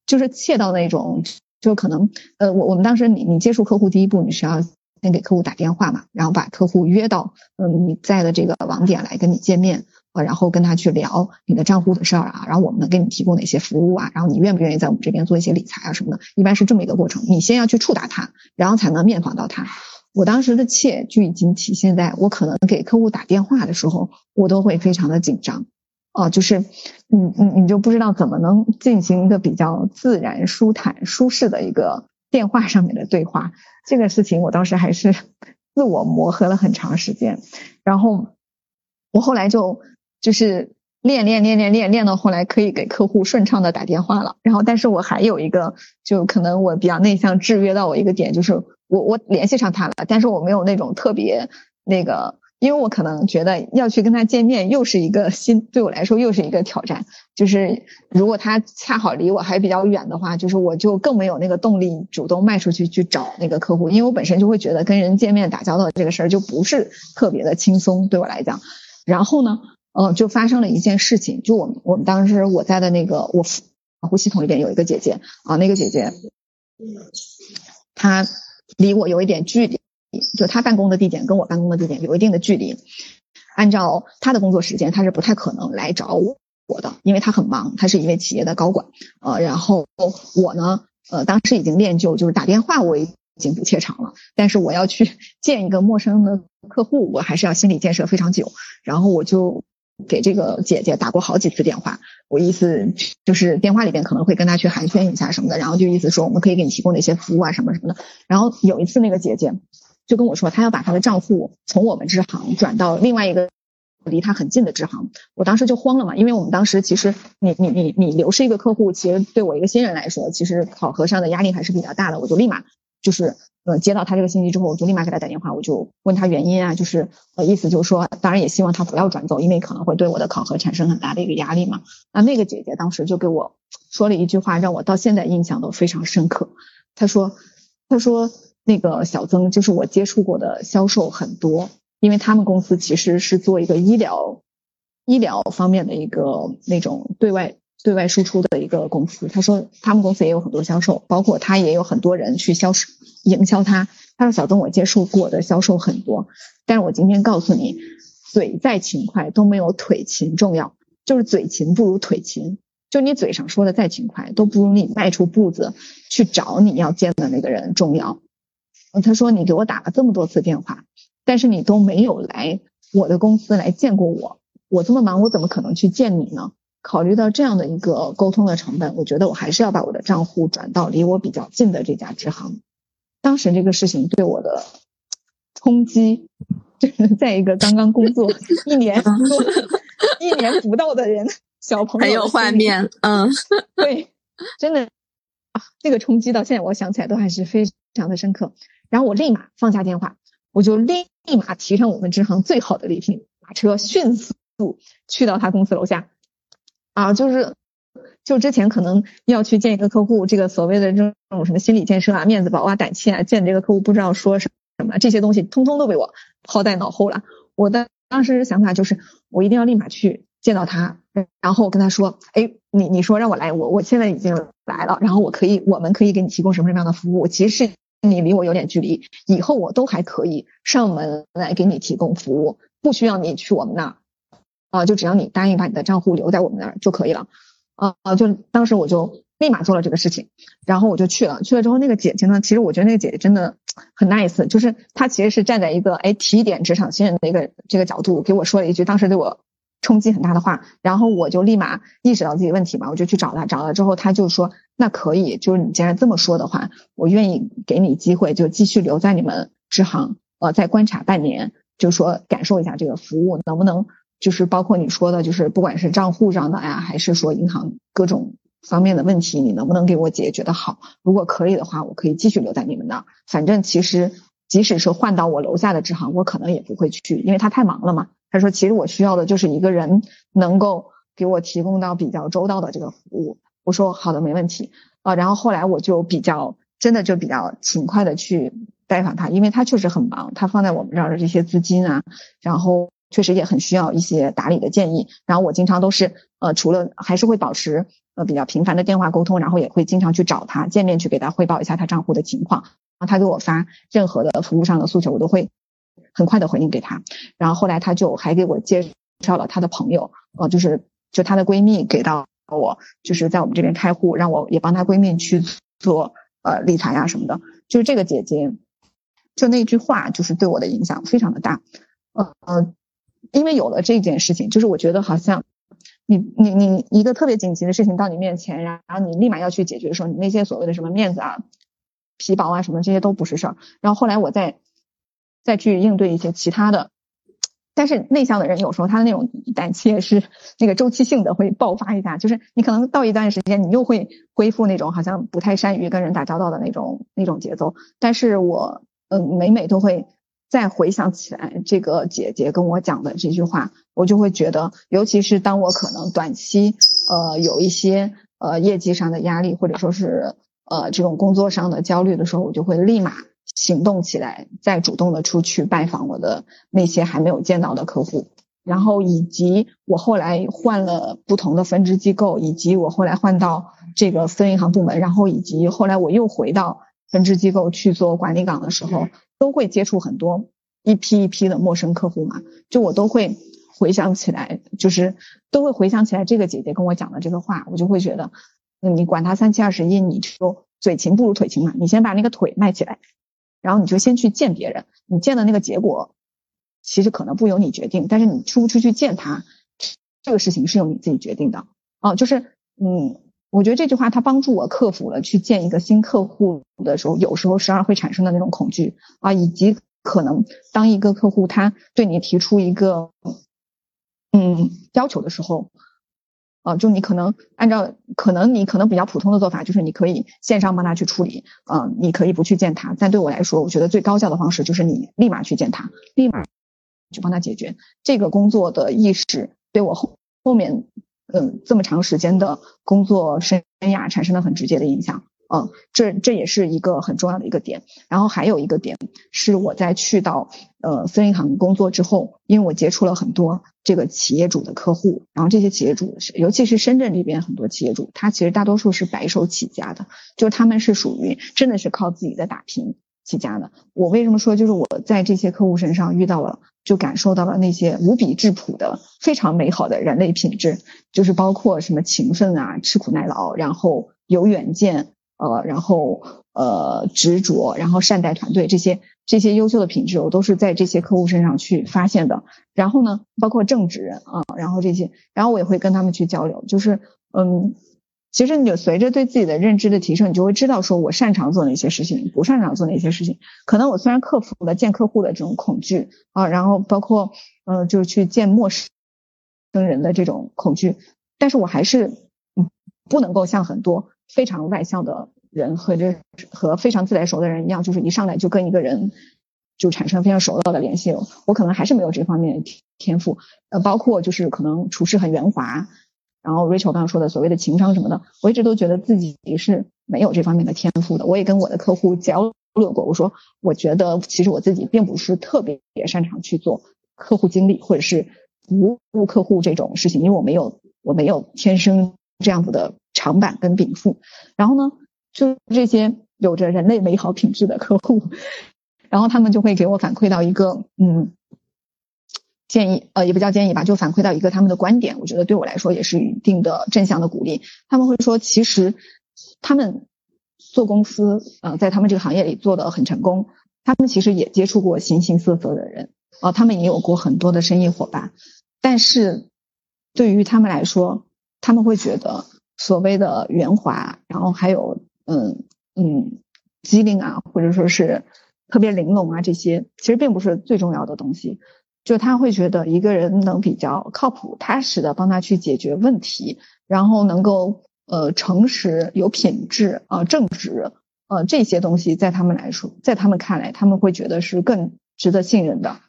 就是怯到那种。就可能，呃，我我们当时你你接触客户第一步，你是要先给客户打电话嘛，然后把客户约到，嗯，你在的这个网点来跟你见面，呃，然后跟他去聊你的账户的事儿啊，然后我们能给你提供哪些服务啊，然后你愿不愿意在我们这边做一些理财啊什么的，一般是这么一个过程，你先要去触达他，然后才能面访到他。我当时的怯就已经体现在我可能给客户打电话的时候，我都会非常的紧张。哦，就是你你你就不知道怎么能进行一个比较自然、舒坦、舒适的一个电话上面的对话。这个事情我当时还是自我磨合了很长时间，然后我后来就就是练练练练练练到后来可以给客户顺畅的打电话了。然后，但是我还有一个，就可能我比较内向，制约到我一个点，就是我我联系上他了，但是我没有那种特别那个。因为我可能觉得要去跟他见面，又是一个新对我来说又是一个挑战。就是如果他恰好离我还比较远的话，就是我就更没有那个动力主动迈出去去找那个客户，因为我本身就会觉得跟人见面打交道这个事儿就不是特别的轻松对我来讲。然后呢，呃，就发生了一件事情，就我们我们当时我在的那个我保护系统里边有一个姐姐啊，那个姐姐她离我有一点距离。就他办公的地点跟我办公的地点有一定的距离，按照他的工作时间，他是不太可能来找我的，因为他很忙，他是一位企业的高管，呃，然后我呢，呃，当时已经练就，就是打电话我已经不怯场了，但是我要去 [laughs] 见一个陌生的客户，我还是要心理建设非常久，然后我就。给这个姐姐打过好几次电话，我意思就是电话里边可能会跟她去寒暄一下什么的，然后就意思说我们可以给你提供哪些服务啊什么什么的。然后有一次那个姐姐就跟我说，她要把她的账户从我们支行转到另外一个离她很近的支行，我当时就慌了嘛，因为我们当时其实你你你你流失一个客户，其实对我一个新人来说，其实考核上的压力还是比较大的，我就立马就是。呃，接到他这个信息之后，我就立马给他打电话，我就问他原因啊，就是呃，意思就是说，当然也希望他不要转走，因为可能会对我的考核产生很大的一个压力嘛。那那个姐姐当时就给我说了一句话，让我到现在印象都非常深刻。她说，她说那个小曾就是我接触过的销售很多，因为他们公司其实是做一个医疗医疗方面的一个那种对外。对外输出的一个公司，他说他们公司也有很多销售，包括他也有很多人去销售营销他。他说小曾，我接触过的销售很多，但是我今天告诉你，嘴再勤快都没有腿勤重要，就是嘴勤不如腿勤。就你嘴上说的再勤快，都不如你迈出步子去找你要见的那个人重要。他说你给我打了这么多次电话，但是你都没有来我的公司来见过我，我这么忙，我怎么可能去见你呢？考虑到这样的一个沟通的成本，我觉得我还是要把我的账户转到离我比较近的这家支行。当时这个事情对我的冲击，就 [laughs] 是在一个刚刚工作 [laughs] 一年一年不到的人小朋友很有画面，嗯，对，真的啊，这个冲击到现在我想起来都还是非常的深刻。然后我立马放下电话，我就立立马提上我们支行最好的礼品，打车迅速去到他公司楼下。啊，就是就之前可能要去见一个客户，这个所谓的这种什么心理建设啊、面子薄啊、胆怯啊，见这个客户不知道说什么，这些东西通通都被我抛在脑后了。我的当时想法就是，我一定要立马去见到他，然后跟他说，哎，你你说让我来，我我现在已经来了，然后我可以，我们可以给你提供什么什么样的服务？其实是你离我有点距离，以后我都还可以上门来给你提供服务，不需要你去我们那儿。啊，就只要你答应把你的账户留在我们那儿就可以了，啊啊，就当时我就立马做了这个事情，然后我就去了，去了之后那个姐姐呢，其实我觉得那个姐姐真的很 nice，就是她其实是站在一个哎提点职场新人的一个这个角度给我说了一句当时对我冲击很大的话，然后我就立马意识到自己问题嘛，我就去找他，找了之后他就说那可以，就是你既然这么说的话，我愿意给你机会，就继续留在你们支行，呃，再观察半年，就说感受一下这个服务能不能。就是包括你说的，就是不管是账户上的呀，还是说银行各种方面的问题，你能不能给我解决的好？如果可以的话，我可以继续留在你们那儿。反正其实即使是换到我楼下的支行，我可能也不会去，因为他太忙了嘛。他说，其实我需要的就是一个人能够给我提供到比较周到的这个服务。我说好的，没问题啊。然后后来我就比较真的就比较勤快的去拜访他，因为他确实很忙，他放在我们这儿的这些资金啊，然后。确实也很需要一些打理的建议，然后我经常都是呃，除了还是会保持呃比较频繁的电话沟通，然后也会经常去找他见面去给他汇报一下他账户的情况，然后他给我发任何的服务上的诉求，我都会很快的回应给他。然后后来他就还给我介绍了他的朋友，呃，就是就她的闺蜜给到我，就是在我们这边开户，让我也帮她闺蜜去做呃理财呀什么的。就是这个姐姐，就那句话就是对我的影响非常的大，呃呃。因为有了这件事情，就是我觉得好像你你你一个特别紧急的事情到你面前，然后你立马要去解决的时候，你那些所谓的什么面子啊、皮薄啊什么这些都不是事儿。然后后来我在再去应对一些其他的，但是内向的人有时候他的那种胆怯是那个周期性的会爆发一下，就是你可能到一段时间你又会恢复那种好像不太善于跟人打交道的那种那种节奏。但是我嗯每每都会。再回想起来，这个姐姐跟我讲的这句话，我就会觉得，尤其是当我可能短期呃有一些呃业绩上的压力，或者说是呃这种工作上的焦虑的时候，我就会立马行动起来，再主动的出去拜访我的那些还没有见到的客户，然后以及我后来换了不同的分支机构，以及我后来换到这个私人银行部门，然后以及后来我又回到分支机构去做管理岗的时候。都会接触很多一批一批的陌生客户嘛，就我都会回想起来，就是都会回想起来这个姐姐跟我讲的这个话，我就会觉得，你管他三七二十一，你就嘴勤不如腿勤嘛，你先把那个腿迈起来，然后你就先去见别人，你见的那个结果，其实可能不由你决定，但是你出不出去见他，这个事情是由你自己决定的啊，就是嗯。我觉得这句话它帮助我克服了去见一个新客户的时候，有时候时而会产生的那种恐惧啊，以及可能当一个客户他对你提出一个嗯要求的时候，啊，就你可能按照可能你可能比较普通的做法就是你可以线上帮他去处理，嗯，你可以不去见他，但对我来说，我觉得最高效的方式就是你立马去见他，立马去帮他解决这个工作的意识，对我后后面。嗯，这么长时间的工作生涯产生了很直接的影响，嗯，这这也是一个很重要的一个点。然后还有一个点是我在去到呃私人银行工作之后，因为我接触了很多这个企业主的客户，然后这些企业主，尤其是深圳这边很多企业主，他其实大多数是白手起家的，就他们是属于真的是靠自己的打拼。起家的，我为什么说就是我在这些客户身上遇到了，就感受到了那些无比质朴的、非常美好的人类品质，就是包括什么勤奋啊、吃苦耐劳，然后有远见，呃，然后呃执着，然后善待团队这些这些优秀的品质，我都是在这些客户身上去发现的。然后呢，包括正直啊，然后这些，然后我也会跟他们去交流，就是嗯。其实你就随着对自己的认知的提升，你就会知道说我擅长做哪些事情，不擅长做哪些事情。可能我虽然克服了见客户的这种恐惧啊，然后包括呃就是去见陌生人的这种恐惧，但是我还是嗯不能够像很多非常外向的人和这和非常自来熟的人一样，就是一上来就跟一个人就产生非常熟络的联系。我可能还是没有这方面的天赋，呃，包括就是可能处事很圆滑。然后 Rachel 刚刚说的所谓的情商什么的，我一直都觉得自己是没有这方面的天赋的。我也跟我的客户交流过，我说我觉得其实我自己并不是特别擅长去做客户经理或者是服务客户这种事情，因为我没有我没有天生这样子的长板跟禀赋。然后呢，就这些有着人类美好品质的客户，然后他们就会给我反馈到一个嗯。建议呃也不叫建议吧，就反馈到一个他们的观点，我觉得对我来说也是一定的正向的鼓励。他们会说，其实他们做公司呃在他们这个行业里做的很成功，他们其实也接触过形形色色的人啊，他们也有过很多的生意伙伴，但是对于他们来说，他们会觉得所谓的圆滑，然后还有嗯嗯机灵啊，或者说是特别玲珑啊这些，其实并不是最重要的东西。就他会觉得一个人能比较靠谱、踏实的帮他去解决问题，然后能够呃诚实、有品质啊、正直呃这些东西，在他们来说，在他们看来，他们会觉得是更值得信任的。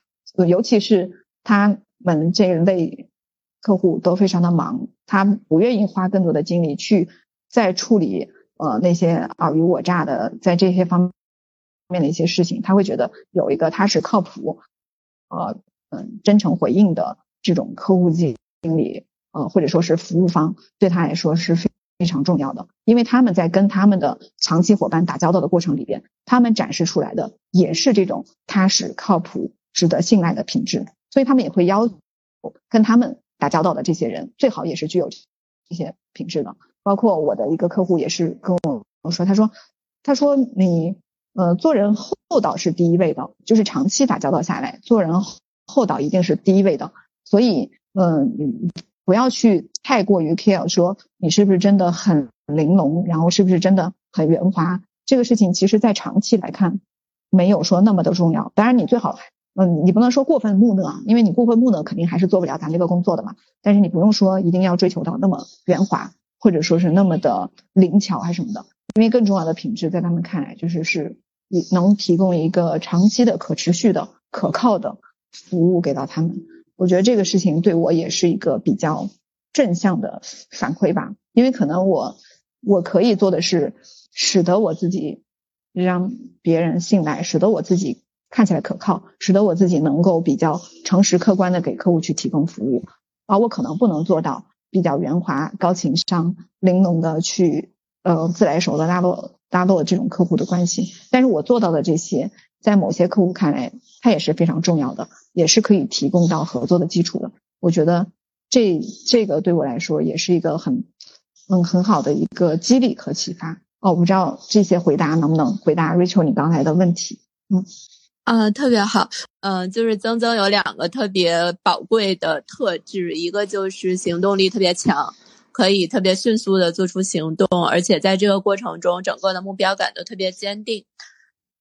尤其是他们这一类客户都非常的忙，他不愿意花更多的精力去在处理呃那些尔虞我诈的在这些方面的一些事情，他会觉得有一个踏实靠谱呃。嗯，真诚回应的这种客户经理，呃，或者说是服务方，对他来说是非非常重要的，因为他们在跟他们的长期伙伴打交道的过程里边，他们展示出来的也是这种踏实、靠谱、值得信赖的品质，所以他们也会要求跟他们打交道的这些人，最好也是具有这些品质的。包括我的一个客户也是跟我我说，他说，他说你呃做人厚道是第一位的，就是长期打交道下来，做人。厚道一定是第一位的，所以，嗯，不要去太过于 care 说你是不是真的很玲珑，然后是不是真的很圆滑，这个事情其实在长期来看没有说那么的重要。当然，你最好，嗯，你不能说过分木讷，因为你过分木讷肯定还是做不了咱这个工作的嘛。但是你不用说一定要追求到那么圆滑，或者说是那么的灵巧还是什么的，因为更重要的品质在他们看来就是是能提供一个长期的、可持续的、可靠的。服务给到他们，我觉得这个事情对我也是一个比较正向的反馈吧。因为可能我我可以做的是，使得我自己让别人信赖，使得我自己看起来可靠，使得我自己能够比较诚实客观的给客户去提供服务。而我可能不能做到比较圆滑、高情商、玲珑的去呃自来熟的拉落拉落这种客户的关系，但是我做到的这些。在某些客户看来，它也是非常重要的，也是可以提供到合作的基础的。我觉得这这个对我来说也是一个很嗯很好的一个激励和启发。哦，我不知道这些回答能不能回答 Rachel 你刚才的问题。嗯嗯，特别好。嗯，就是曾曾有两个特别宝贵的特质，一个就是行动力特别强，可以特别迅速的做出行动，而且在这个过程中，整个的目标感都特别坚定。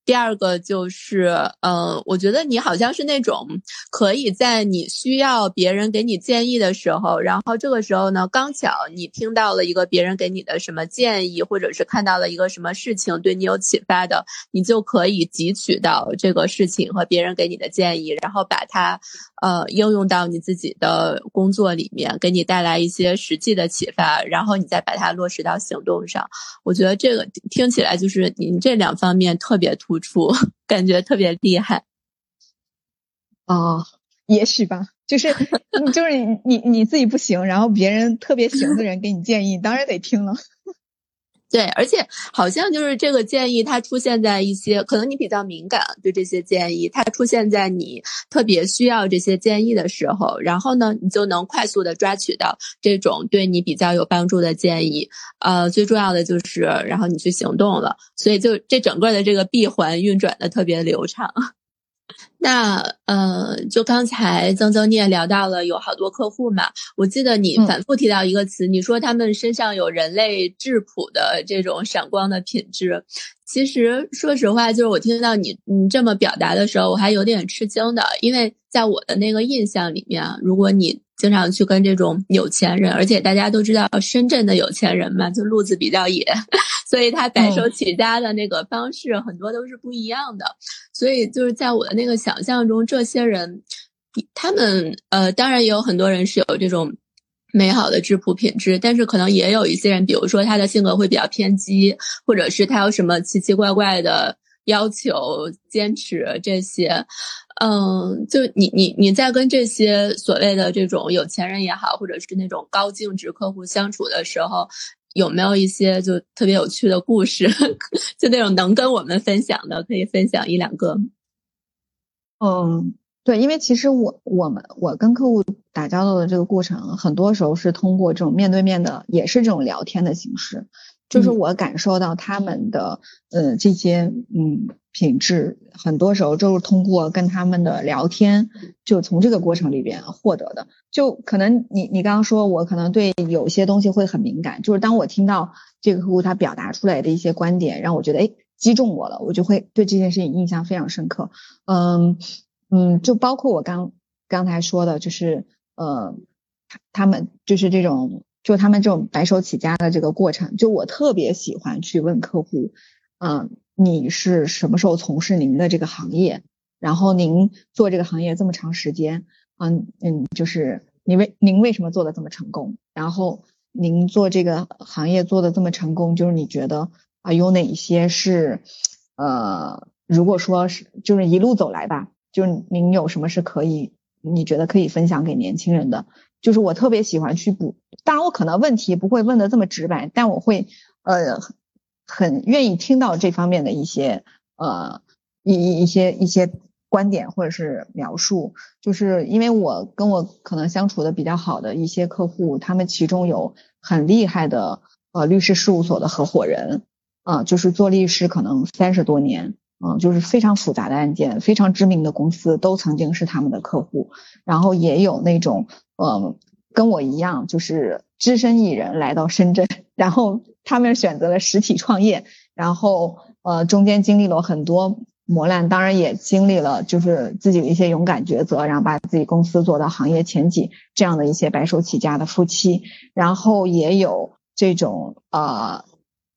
第二个就是，嗯，我觉得你好像是那种可以在你需要别人给你建议的时候，然后这个时候呢，刚巧你听到了一个别人给你的什么建议，或者是看到了一个什么事情对你有启发的，你就可以汲取到这个事情和别人给你的建议，然后把它。呃，应用到你自己的工作里面，给你带来一些实际的启发，然后你再把它落实到行动上。我觉得这个听起来就是你这两方面特别突出，[laughs] 感觉特别厉害。哦，也许吧，就是 [laughs] 就是你你自己不行，然后别人特别行的人给你建议，当然得听了。对，而且好像就是这个建议，它出现在一些可能你比较敏感对这些建议，它出现在你特别需要这些建议的时候，然后呢，你就能快速的抓取到这种对你比较有帮助的建议。呃，最重要的就是，然后你去行动了，所以就这整个的这个闭环运转的特别流畅。那呃，就刚才曾曾你也聊到了有好多客户嘛，我记得你反复提到一个词，你说他们身上有人类质朴的这种闪光的品质。其实说实话，就是我听到你你这么表达的时候，我还有点吃惊的，因为在我的那个印象里面，如果你经常去跟这种有钱人，而且大家都知道深圳的有钱人嘛，就路子比较野。所以他白手起家的那个方式很多都是不一样的，所以就是在我的那个想象中，这些人，他们呃，当然也有很多人是有这种美好的质朴品质，但是可能也有一些人，比如说他的性格会比较偏激，或者是他有什么奇奇怪怪的要求、坚持这些，嗯，就你你你在跟这些所谓的这种有钱人也好，或者是那种高净值客户相处的时候。有没有一些就特别有趣的故事，[laughs] 就那种能跟我们分享的，可以分享一两个。嗯，对，因为其实我我们我跟客户打交道的这个过程，很多时候是通过这种面对面的，也是这种聊天的形式。就是我感受到他们的呃这些嗯品质，很多时候就是通过跟他们的聊天，就从这个过程里边获得的。就可能你你刚刚说我可能对有些东西会很敏感，就是当我听到这个客户他表达出来的一些观点，让我觉得哎击中我了，我就会对这件事情印象非常深刻。嗯嗯，就包括我刚刚才说的，就是呃他们就是这种。就他们这种白手起家的这个过程，就我特别喜欢去问客户，嗯，你是什么时候从事您的这个行业？然后您做这个行业这么长时间，嗯嗯，就是您为您为什么做的这么成功？然后您做这个行业做的这么成功，就是你觉得啊有哪些是呃，如果说是就是一路走来吧，就是您有什么是可以你觉得可以分享给年轻人的？就是我特别喜欢去补，当然我可能问题不会问的这么直白，但我会呃很愿意听到这方面的一些呃一一一些一些观点或者是描述，就是因为我跟我可能相处的比较好的一些客户，他们其中有很厉害的呃律师事务所的合伙人，啊，就是做律师可能三十多年。嗯，就是非常复杂的案件，非常知名的公司都曾经是他们的客户，然后也有那种，嗯，跟我一样，就是只身一人来到深圳，然后他们选择了实体创业，然后呃中间经历了很多磨难，当然也经历了就是自己的一些勇敢抉择，然后把自己公司做到行业前几这样的一些白手起家的夫妻，然后也有这种呃，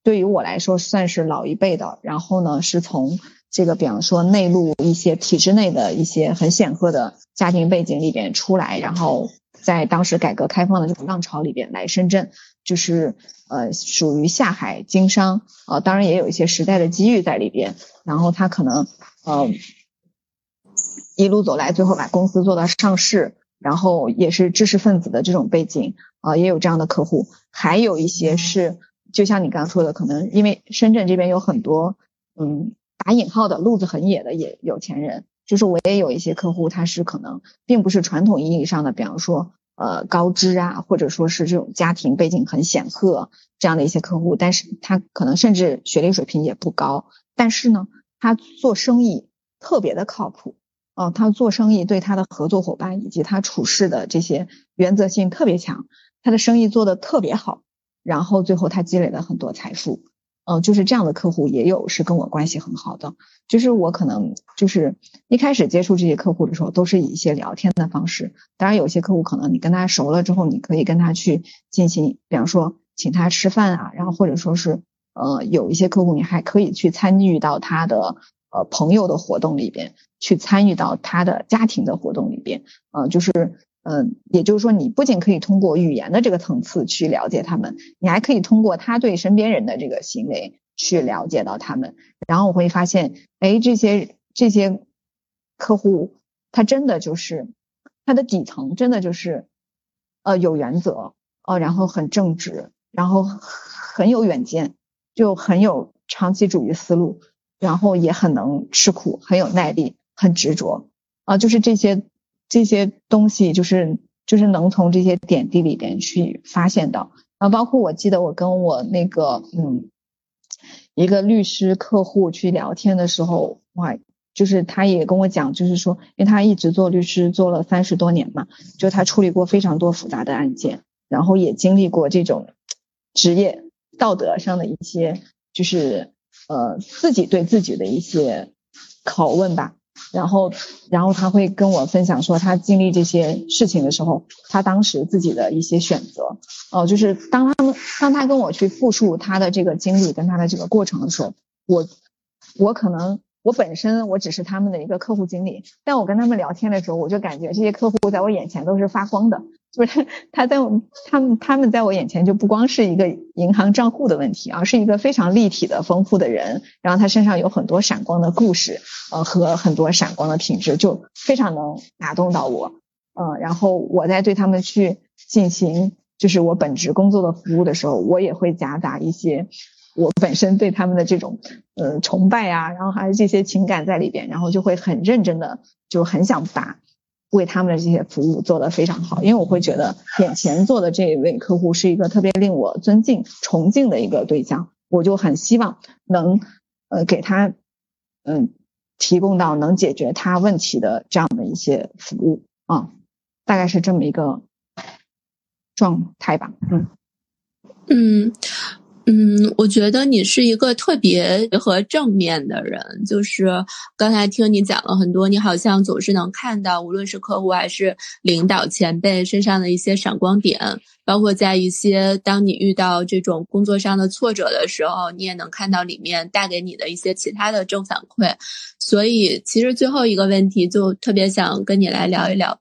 对于我来说算是老一辈的，然后呢是从。这个，比方说内陆一些体制内的一些很显赫的家庭背景里边出来，然后在当时改革开放的这种浪潮里边来深圳，就是呃属于下海经商，呃当然也有一些时代的机遇在里边，然后他可能呃一路走来，最后把公司做到上市，然后也是知识分子的这种背景，啊也有这样的客户，还有一些是就像你刚刚说的，可能因为深圳这边有很多嗯。打引号的路子很野的也有钱人，就是我也有一些客户，他是可能并不是传统意义上的，比方说呃高知啊，或者说是这种家庭背景很显赫这样的一些客户，但是他可能甚至学历水平也不高，但是呢，他做生意特别的靠谱，哦，他做生意对他的合作伙伴以及他处事的这些原则性特别强，他的生意做得特别好，然后最后他积累了很多财富。嗯，就是这样的客户也有是跟我关系很好的，就是我可能就是一开始接触这些客户的时候，都是以一些聊天的方式。当然，有些客户可能你跟他熟了之后，你可以跟他去进行，比方说请他吃饭啊，然后或者说是呃有一些客户你还可以去参与到他的呃朋友的活动里边，去参与到他的家庭的活动里边，呃就是。嗯，也就是说，你不仅可以通过语言的这个层次去了解他们，你还可以通过他对身边人的这个行为去了解到他们。然后我会发现，哎，这些这些客户，他真的就是他的底层真的就是呃有原则，呃，然后很正直，然后很有远见，就很有长期主义思路，然后也很能吃苦，很有耐力，很执着啊，就是这些这些东西，就是就是能从这些点滴里边去发现到啊，包括我记得我跟我那个嗯一个律师客户去聊天的时候，哇。就是他也跟我讲，就是说，因为他一直做律师做了三十多年嘛，就他处理过非常多复杂的案件，然后也经历过这种职业道德上的一些，就是呃自己对自己的一些拷问吧。然后，然后他会跟我分享说，他经历这些事情的时候，他当时自己的一些选择。哦，就是当他们当他跟我去复述他的这个经历跟他的这个过程的时候，我我可能。我本身我只是他们的一个客户经理，但我跟他们聊天的时候，我就感觉这些客户在我眼前都是发光的，就 [laughs] 是他在我他们他们在我眼前就不光是一个银行账户的问题，而是一个非常立体的、丰富的人。然后他身上有很多闪光的故事，呃，和很多闪光的品质，就非常能打动到我。嗯，然后我在对他们去进行就是我本职工作的服务的时候，我也会夹杂一些。我本身对他们的这种呃崇拜啊，然后还有这些情感在里边，然后就会很认真的，就很想把为他们的这些服务做得非常好，因为我会觉得眼前做的这一位客户是一个特别令我尊敬、崇敬的一个对象，我就很希望能呃给他嗯提供到能解决他问题的这样的一些服务啊，大概是这么一个状态吧，嗯嗯。嗯，我觉得你是一个特别和正面的人。就是刚才听你讲了很多，你好像总是能看到，无论是客户还是领导前辈身上的一些闪光点，包括在一些当你遇到这种工作上的挫折的时候，你也能看到里面带给你的一些其他的正反馈。所以，其实最后一个问题就特别想跟你来聊一聊，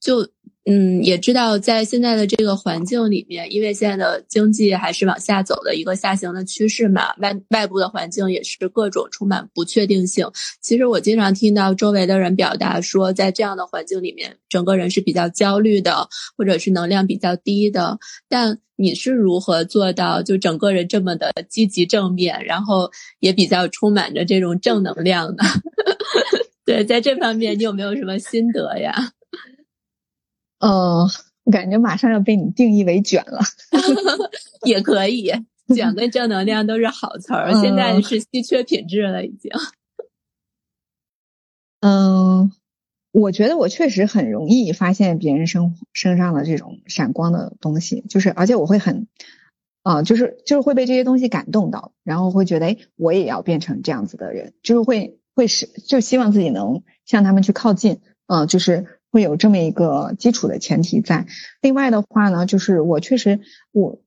就。嗯，也知道在现在的这个环境里面，因为现在的经济还是往下走的一个下行的趋势嘛，外外部的环境也是各种充满不确定性。其实我经常听到周围的人表达说，在这样的环境里面，整个人是比较焦虑的，或者是能量比较低的。但你是如何做到就整个人这么的积极正面，然后也比较充满着这种正能量的？[laughs] 对，在这方面你有没有什么心得呀？嗯，我感觉马上要被你定义为卷了，[laughs] 也可以，卷跟正能量都是好词儿，现在是稀缺品质了，已经。[laughs] 嗯，我觉得我确实很容易发现别人身身上的这种闪光的东西，就是而且我会很，啊，就是就是会被这些东西感动到，然后会觉得，哎，我也要变成这样子的人，就是会会是就希望自己能向他们去靠近，嗯，就是。会有这么一个基础的前提在。另外的话呢，就是我确实，我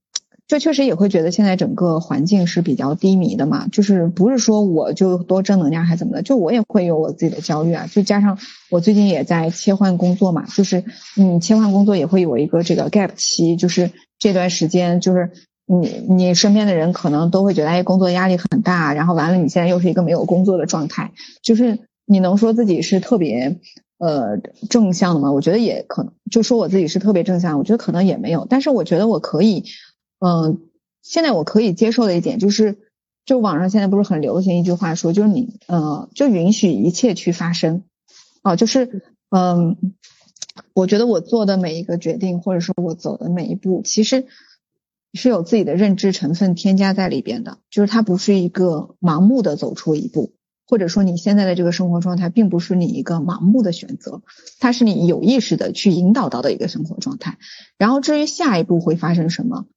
就确实也会觉得现在整个环境是比较低迷的嘛。就是不是说我就多正能量还怎么的，就我也会有我自己的焦虑啊。就加上我最近也在切换工作嘛，就是嗯，切换工作也会有一个这个 gap 期，就是这段时间，就是你你身边的人可能都会觉得哎，工作压力很大，然后完了你现在又是一个没有工作的状态，就是你能说自己是特别。呃，正向的嘛，我觉得也可能，就说我自己是特别正向，我觉得可能也没有，但是我觉得我可以，嗯，现在我可以接受的一点就是，就网上现在不是很流行一句话说，就是你，呃，就允许一切去发生，啊，就是，嗯，我觉得我做的每一个决定，或者说我走的每一步，其实是有自己的认知成分添加在里边的，就是它不是一个盲目的走出一步。或者说你现在的这个生活状态并不是你一个盲目的选择，它是你有意识的去引导到的一个生活状态。然后至于下一步会发生什么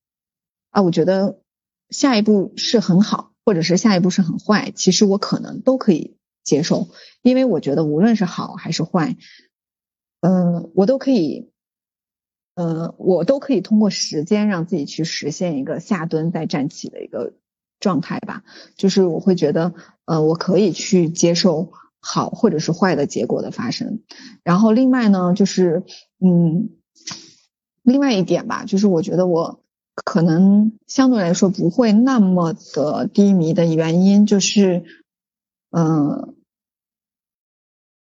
啊，我觉得下一步是很好，或者是下一步是很坏，其实我可能都可以接受，因为我觉得无论是好还是坏，嗯，我都可以，呃，我都可以通过时间让自己去实现一个下蹲再站起的一个。状态吧，就是我会觉得，呃，我可以去接受好或者是坏的结果的发生。然后另外呢，就是，嗯，另外一点吧，就是我觉得我可能相对来说不会那么的低迷的原因，就是，嗯，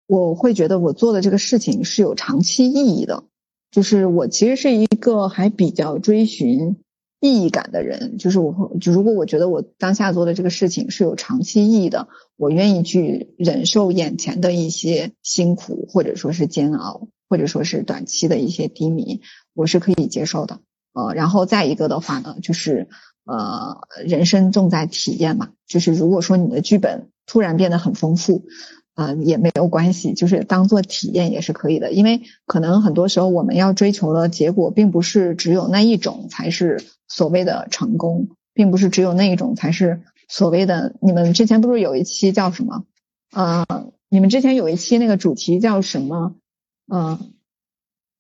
我会觉得我做的这个事情是有长期意义的。就是我其实是一个还比较追寻。意义感的人，就是我，就如果我觉得我当下做的这个事情是有长期意义的，我愿意去忍受眼前的一些辛苦，或者说是煎熬，或者说是短期的一些低迷，我是可以接受的。呃，然后再一个的话呢，就是呃，人生重在体验嘛，就是如果说你的剧本突然变得很丰富。嗯，也没有关系，就是当做体验也是可以的。因为可能很多时候我们要追求的结果，并不是只有那一种才是所谓的成功，并不是只有那一种才是所谓的。你们之前不是有一期叫什么？呃，你们之前有一期那个主题叫什么？嗯，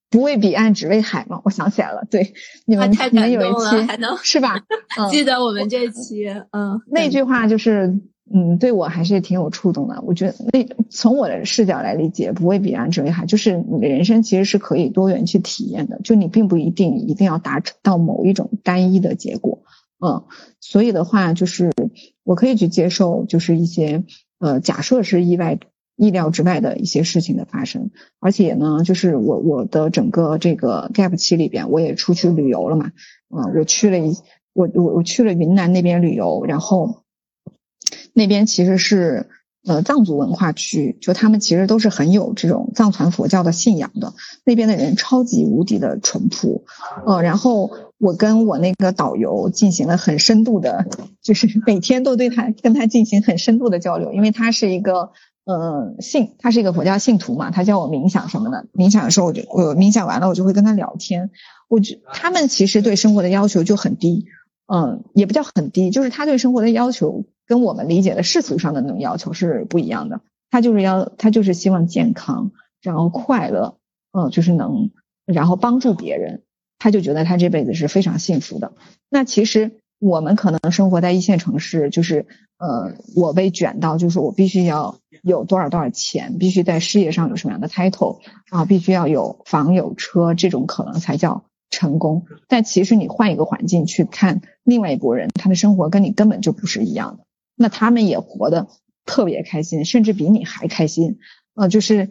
不为彼岸，只为海吗？我想起来了，对，你们你们有一期还能是吧？[laughs] 记得我们这期，嗯，那句话就是。嗯，对我还是挺有触动的。我觉得那从我的视角来理解，不为彼岸只为海，就是你的人生其实是可以多元去体验的。就你并不一定一定要达成到某一种单一的结果，嗯，所以的话就是我可以去接受，就是一些呃假设是意外意料之外的一些事情的发生。而且呢，就是我我的整个这个 gap 期里边，我也出去旅游了嘛，嗯，我去了一我我我去了云南那边旅游，然后。那边其实是呃藏族文化区，就他们其实都是很有这种藏传佛教的信仰的。那边的人超级无敌的淳朴，呃，然后我跟我那个导游进行了很深度的，就是 [laughs] 每天都对他跟他进行很深度的交流，因为他是一个呃信，他是一个佛教信徒嘛，他叫我冥想什么的。冥想的时候，我就我冥想完了，我就会跟他聊天。我觉他们其实对生活的要求就很低，嗯，也不叫很低，就是他对生活的要求。跟我们理解的世俗上的那种要求是不一样的，他就是要他就是希望健康，然后快乐，嗯，就是能，然后帮助别人，他就觉得他这辈子是非常幸福的。那其实我们可能生活在一线城市，就是呃，我被卷到，就是我必须要有多少多少钱，必须在事业上有什么样的 title 啊，必须要有房有车，这种可能才叫。成功，但其实你换一个环境去看另外一拨人，他的生活跟你根本就不是一样的。那他们也活得特别开心，甚至比你还开心。呃，就是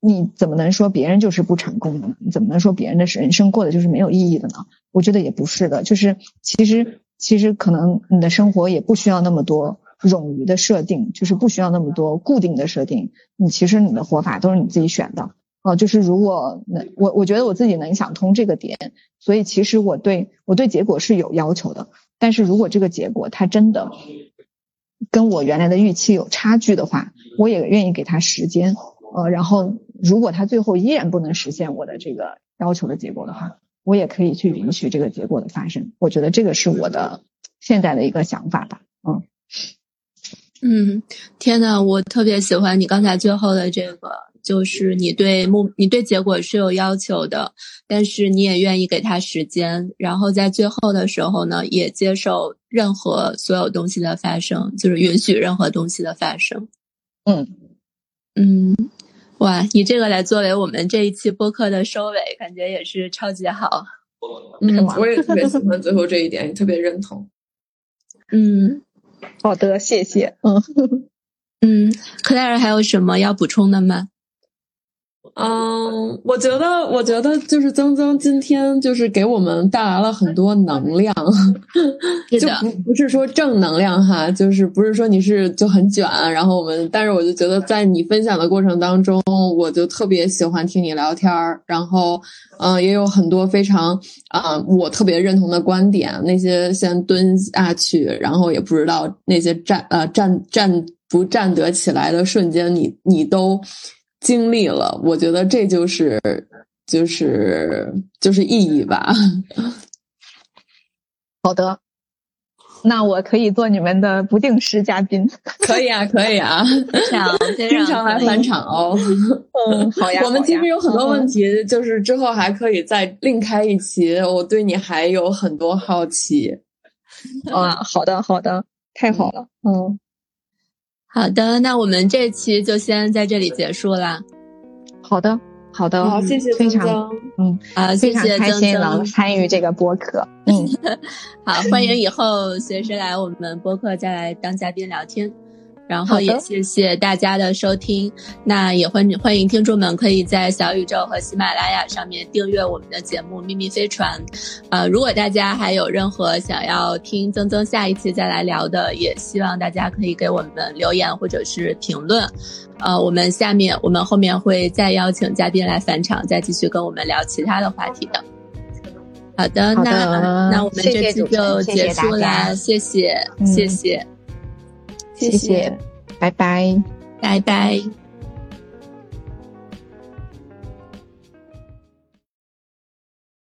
你怎么能说别人就是不成功的呢？你怎么能说别人的人生过得就是没有意义的呢？我觉得也不是的。就是其实其实可能你的生活也不需要那么多冗余的设定，就是不需要那么多固定的设定。你其实你的活法都是你自己选的。哦，就是如果能我我觉得我自己能想通这个点，所以其实我对我对结果是有要求的。但是如果这个结果它真的。跟我原来的预期有差距的话，我也愿意给他时间，呃，然后如果他最后依然不能实现我的这个要求的结果的话，我也可以去允许这个结果的发生。我觉得这个是我的现在的一个想法吧，嗯。嗯，天呐，我特别喜欢你刚才最后的这个。就是你对目，你对结果是有要求的，但是你也愿意给他时间，然后在最后的时候呢，也接受任何所有东西的发生，就是允许任何东西的发生。嗯嗯，哇，以这个来作为我们这一期播客的收尾，感觉也是超级好。嗯，我也特别喜欢最后这一点，也特别认同。嗯，好的，谢谢。嗯嗯，Claire 还有什么要补充的吗？嗯，我觉得，我觉得就是曾曾今天就是给我们带来了很多能量，[laughs] 就不不是说正能量哈，就是不是说你是就很卷，然后我们，但是我就觉得在你分享的过程当中，我就特别喜欢听你聊天儿，然后嗯，也有很多非常啊我特别认同的观点，那些先蹲下去，然后也不知道那些站呃站站不站得起来的瞬间，你你都。经历了，我觉得这就是就是就是意义吧。[laughs] 好的，那我可以做你们的不定时嘉宾。可以啊，可以啊 [laughs] [laughs] 经常来返场哦。嗯，好呀。我们其实有很多问题，就是之后还可以再另开一期。我对你还有很多好奇。啊，好的，好的，太好了。嗯。好的，那我们这期就先在这里结束啦。好的，好的，好，谢谢非常，嗯，啊，谢谢开心能参与这个播客，嗯，[laughs] 好，欢迎以后随时来我们播客再来当嘉宾聊天。然后也谢谢大家的收听。那也欢欢迎听众们可以在小宇宙和喜马拉雅上面订阅我们的节目《秘密飞船》。呃，如果大家还有任何想要听曾曾下一期再来聊的，也希望大家可以给我们留言或者是评论。呃，我们下面我们后面会再邀请嘉宾来返场，再继续跟我们聊其他的话题的。好的，那那我们这期就结束啦，谢谢，谢谢。谢谢，拜拜，拜拜。